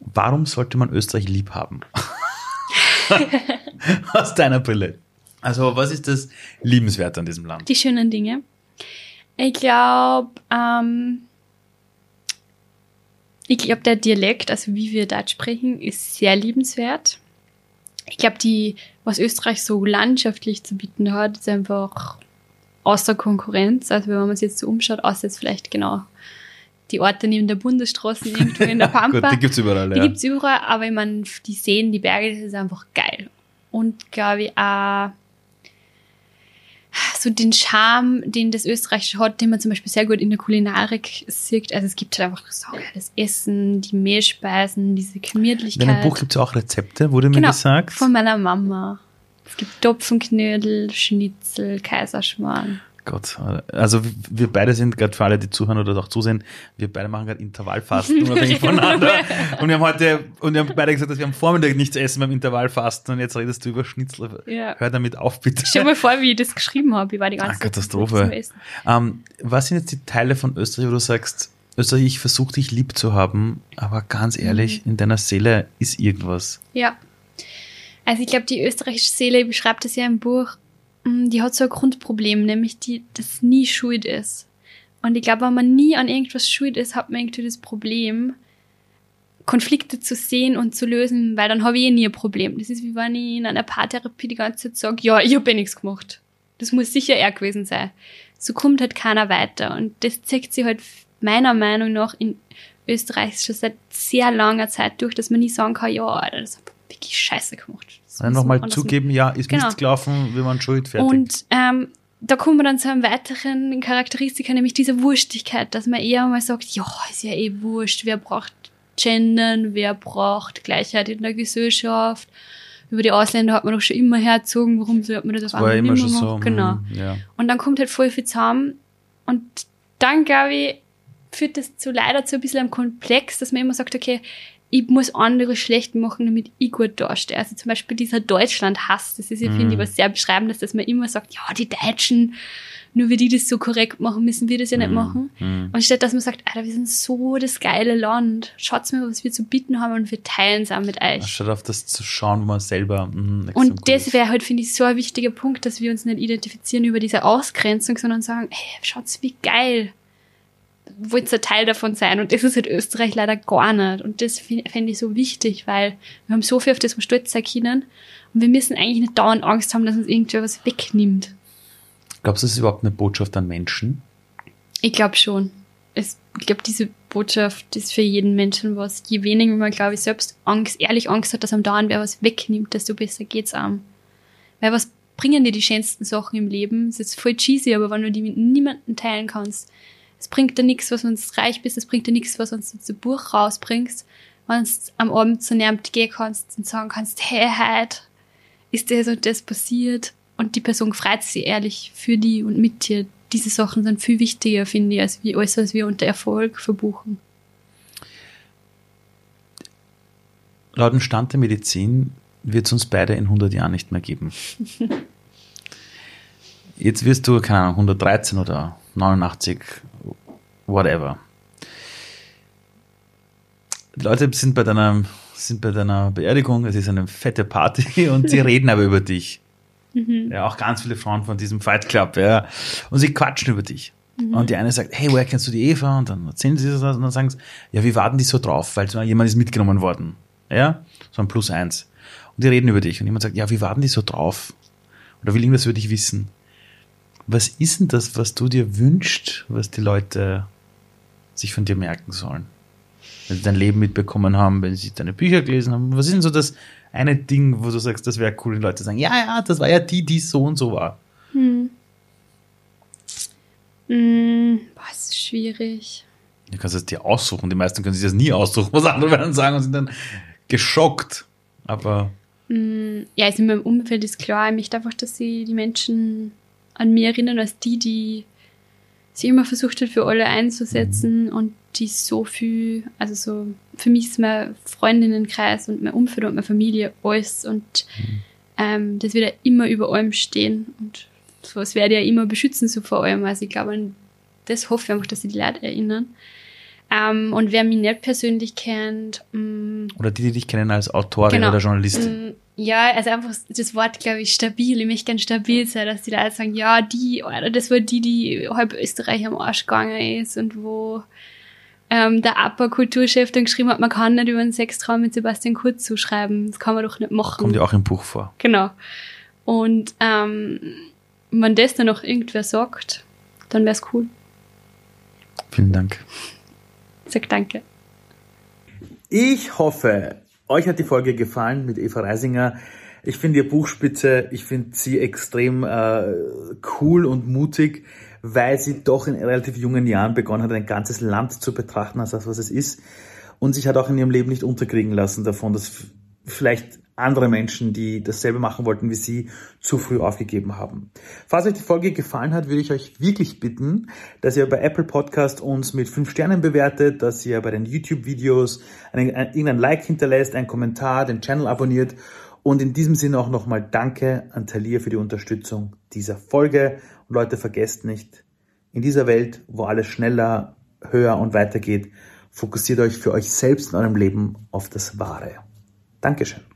Warum sollte man Österreich lieb haben? Aus deiner Brille. Also, was ist das Liebenswerte an diesem Land? Die schönen Dinge. Ich glaube, ähm, ich glaube, der Dialekt, also wie wir Deutsch sprechen, ist sehr liebenswert. Ich glaube, die, was Österreich so landschaftlich zu bieten hat, ist einfach außer Konkurrenz. Also wenn man es jetzt so umschaut, außer jetzt vielleicht genau die Orte neben der Bundesstraße irgendwo in der Pampa. Gut, die gibt's überall, Die ja. gibt's überall, aber ich meine, die Seen, die Berge, das ist einfach geil. Und glaube ich auch so den Charme, den das Österreichische hat, den man zum Beispiel sehr gut in der Kulinarik sieht. Also es gibt halt einfach so das Essen, die Mehlspeisen, diese In Gemütlichkeit. deinem Buch gibt's auch Rezepte, wurde mir genau, gesagt. von meiner Mama. Es gibt Topfenknödel, Schnitzel, Kaiserschmarrn. Gott, also wir beide sind gerade für alle, die zuhören oder auch zusehen, wir beide machen gerade Intervallfasten, unabhängig voneinander. Und wir haben heute, und wir haben beide gesagt, dass wir am Vormittag nichts essen beim Intervallfasten und jetzt redest du über Schnitzel. Ja. Hör damit auf, bitte. Stell dir mal vor, wie ich das geschrieben habe. Ich war die ganze Ah, Zeit Katastrophe. Essen. Ähm, was sind jetzt die Teile von Österreich, wo du sagst, Österreich, ich versuche dich lieb zu haben, aber ganz ehrlich, Mhm. in deiner Seele ist irgendwas. Ja. Also ich glaube, die österreichische Seele beschreibt das ja im Buch, die hat so ein Grundproblem, nämlich die, das nie schuld ist. Und ich glaube, wenn man nie an irgendwas schuld ist, hat man irgendwie das Problem, Konflikte zu sehen und zu lösen, weil dann habe ich eh nie ein Problem. Das ist wie wenn ich in einer Paartherapie die ganze Zeit sage, ja, ich habe eh nichts gemacht. Das muss sicher er gewesen sein. So kommt halt keiner weiter. Und das zeigt sich halt meiner Meinung nach in Österreich schon seit sehr langer Zeit durch, dass man nie sagen kann, ja, das wirklich scheiße gemacht. Einfach mal zugeben, ja, ist genau. Mist gelaufen, wie man schuld, fertig. Und ähm, da kommen wir dann zu einem weiteren Charakteristika, nämlich dieser Wurstigkeit, dass man eher mal sagt, ja, ist ja eh wurscht, wer braucht Gendern, wer braucht Gleichheit in der Gesellschaft. Über die Ausländer hat man doch schon immer herzogen, warum sollte man das auf einmal immer schon so, Genau. hm, Ja. Und dann kommt halt voll viel zusammen. Und dann, glaube ich, führt das zu leider zu ein bisschen einem Komplex, dass man immer sagt, okay, ich muss andere schlecht machen, damit ich gut dastehe. Also zum Beispiel dieser Deutschland-Hass, das ist ja, finde ich, was sehr beschreibendes, dass man immer sagt, ja, die Deutschen, nur weil die das so korrekt machen, müssen wir das ja nicht machen. Mhm. Und statt dass man sagt, Alter, wir sind so das geile Land, schaut's mir, was wir zu bieten haben und wir teilen es auch mit euch. Statt auf das zu schauen, wo man selber. mh, Und das ist. wäre halt, finde ich, so ein wichtiger Punkt, dass wir uns nicht identifizieren über diese Ausgrenzung, sondern sagen, hey, schaut's, wie geil. Wollt ihr Teil davon sein? Und das ist halt Österreich leider gar nicht. Und das fände ich so wichtig, weil wir haben so viel, auf das wir stolz sein können. Und wir müssen eigentlich nicht dauernd Angst haben, dass uns irgendwer was wegnimmt. Glaubst du, das ist überhaupt eine Botschaft an Menschen? Ich glaube schon. Es, ich glaube, diese Botschaft ist für jeden Menschen was. Je weniger man, glaube ich, selbst Angst, ehrlich Angst hat, dass am dauernd wer was wegnimmt, desto besser geht's einem. Weil was bringen dir die schönsten Sachen im Leben? Es ist voll cheesy, aber wenn du die mit niemandem teilen kannst, es bringt dir nichts, was uns reich bist, es bringt dir nichts, was uns zu Buch rausbringst, wenn du am Abend zu jemandem gehen kannst und sagen kannst, hey, heute ist das und das passiert und die Person freut sich ehrlich für die und mit dir. Diese Sachen sind viel wichtiger, finde ich, als wie alles, was wir unter Erfolg verbuchen. Laut dem Stand der Medizin wird es uns beide in 100 Jahren nicht mehr geben. Jetzt wirst du, keine Ahnung, 113 oder 89, whatever. Die Leute sind bei deiner, sind bei deiner Beerdigung, es ist eine fette Party und sie reden aber über dich. Ja, auch ganz viele Frauen von diesem Fight Club, ja. Und sie quatschen über dich. Und die eine sagt, hey, woher kennst du die Eva? Und dann erzählen sie das und dann sagen sie, ja, wie warten die so drauf? Weil jemand ist mitgenommen worden. Ja, so ein Plus eins. Und die reden über dich. Und jemand sagt, ja, wie warten die so drauf? Oder will irgendwas über dich wissen? Was ist denn das, was du dir wünschst, was die Leute sich von dir merken sollen? Wenn sie dein Leben mitbekommen haben, wenn sie deine Bücher gelesen haben. Was ist denn so das eine Ding, wo du sagst, das wäre cool, wenn Leute sagen, ja, ja, das war ja die, die so und so war. Mm, boah, es ist schwierig. Du kannst es dir aussuchen. Die meisten können sich das nie aussuchen, was andere werden sagen und sind dann geschockt. Aber Ja, also in meinem Umfeld ist klar, ich möchte einfach, dass sie die Menschen an mir erinnern, als die, die sie immer versucht hat, für alle einzusetzen und die so viel, also so, für mich ist mein Freundinnenkreis und mein Umfeld und meine Familie alles und ähm, das wird ja immer über allem stehen und sowas werde ich ja immer beschützen, so vor allem. Also ich glaube, an das hoffe ich einfach, dass sie die Leute erinnern. Ähm, und wer mich nicht persönlich kennt, mm, oder die, die dich kennen als Autorin Genau. oder Journalistin. Mm, Ja, also einfach das Wort, glaube ich, stabil. Ich möchte gerne stabil sein, dass die Leute sagen, ja, die, oder das war die, die halb Österreich am Arsch gegangen ist und wo ähm, der APA-Kulturchef dann geschrieben hat, man kann nicht über einen Sextraum mit Sebastian Kurz zuschreiben. Das kann man doch nicht machen. Kommt ja auch im Buch vor. Genau. Und ähm, wenn das dann noch irgendwer sagt, dann wäre es cool. Vielen Dank. Sag danke. Ich hoffe, euch hat die Folge gefallen mit Eva Reisinger. Ich finde ihr Buch spitze. Ich finde sie extrem äh, cool und mutig, weil sie doch in relativ jungen Jahren begonnen hat, ein ganzes Land zu betrachten als das, was es ist. Und sich hat auch in ihrem Leben nicht unterkriegen lassen davon, dass vielleicht andere Menschen, die dasselbe machen wollten wie sie, zu früh aufgegeben haben. Falls euch die Folge gefallen hat, würde ich euch wirklich bitten, dass ihr bei Apple Podcast uns mit fünf Sternen bewertet, dass ihr bei den YouTube-Videos ein, irgendein Like hinterlässt, einen Kommentar, den Channel abonniert und in diesem Sinne auch nochmal Danke an Talia für die Unterstützung dieser Folge. Und Leute, vergesst nicht, in dieser Welt, wo alles schneller, höher und weiter geht, fokussiert euch für euch selbst in eurem Leben auf das Wahre. Dankeschön.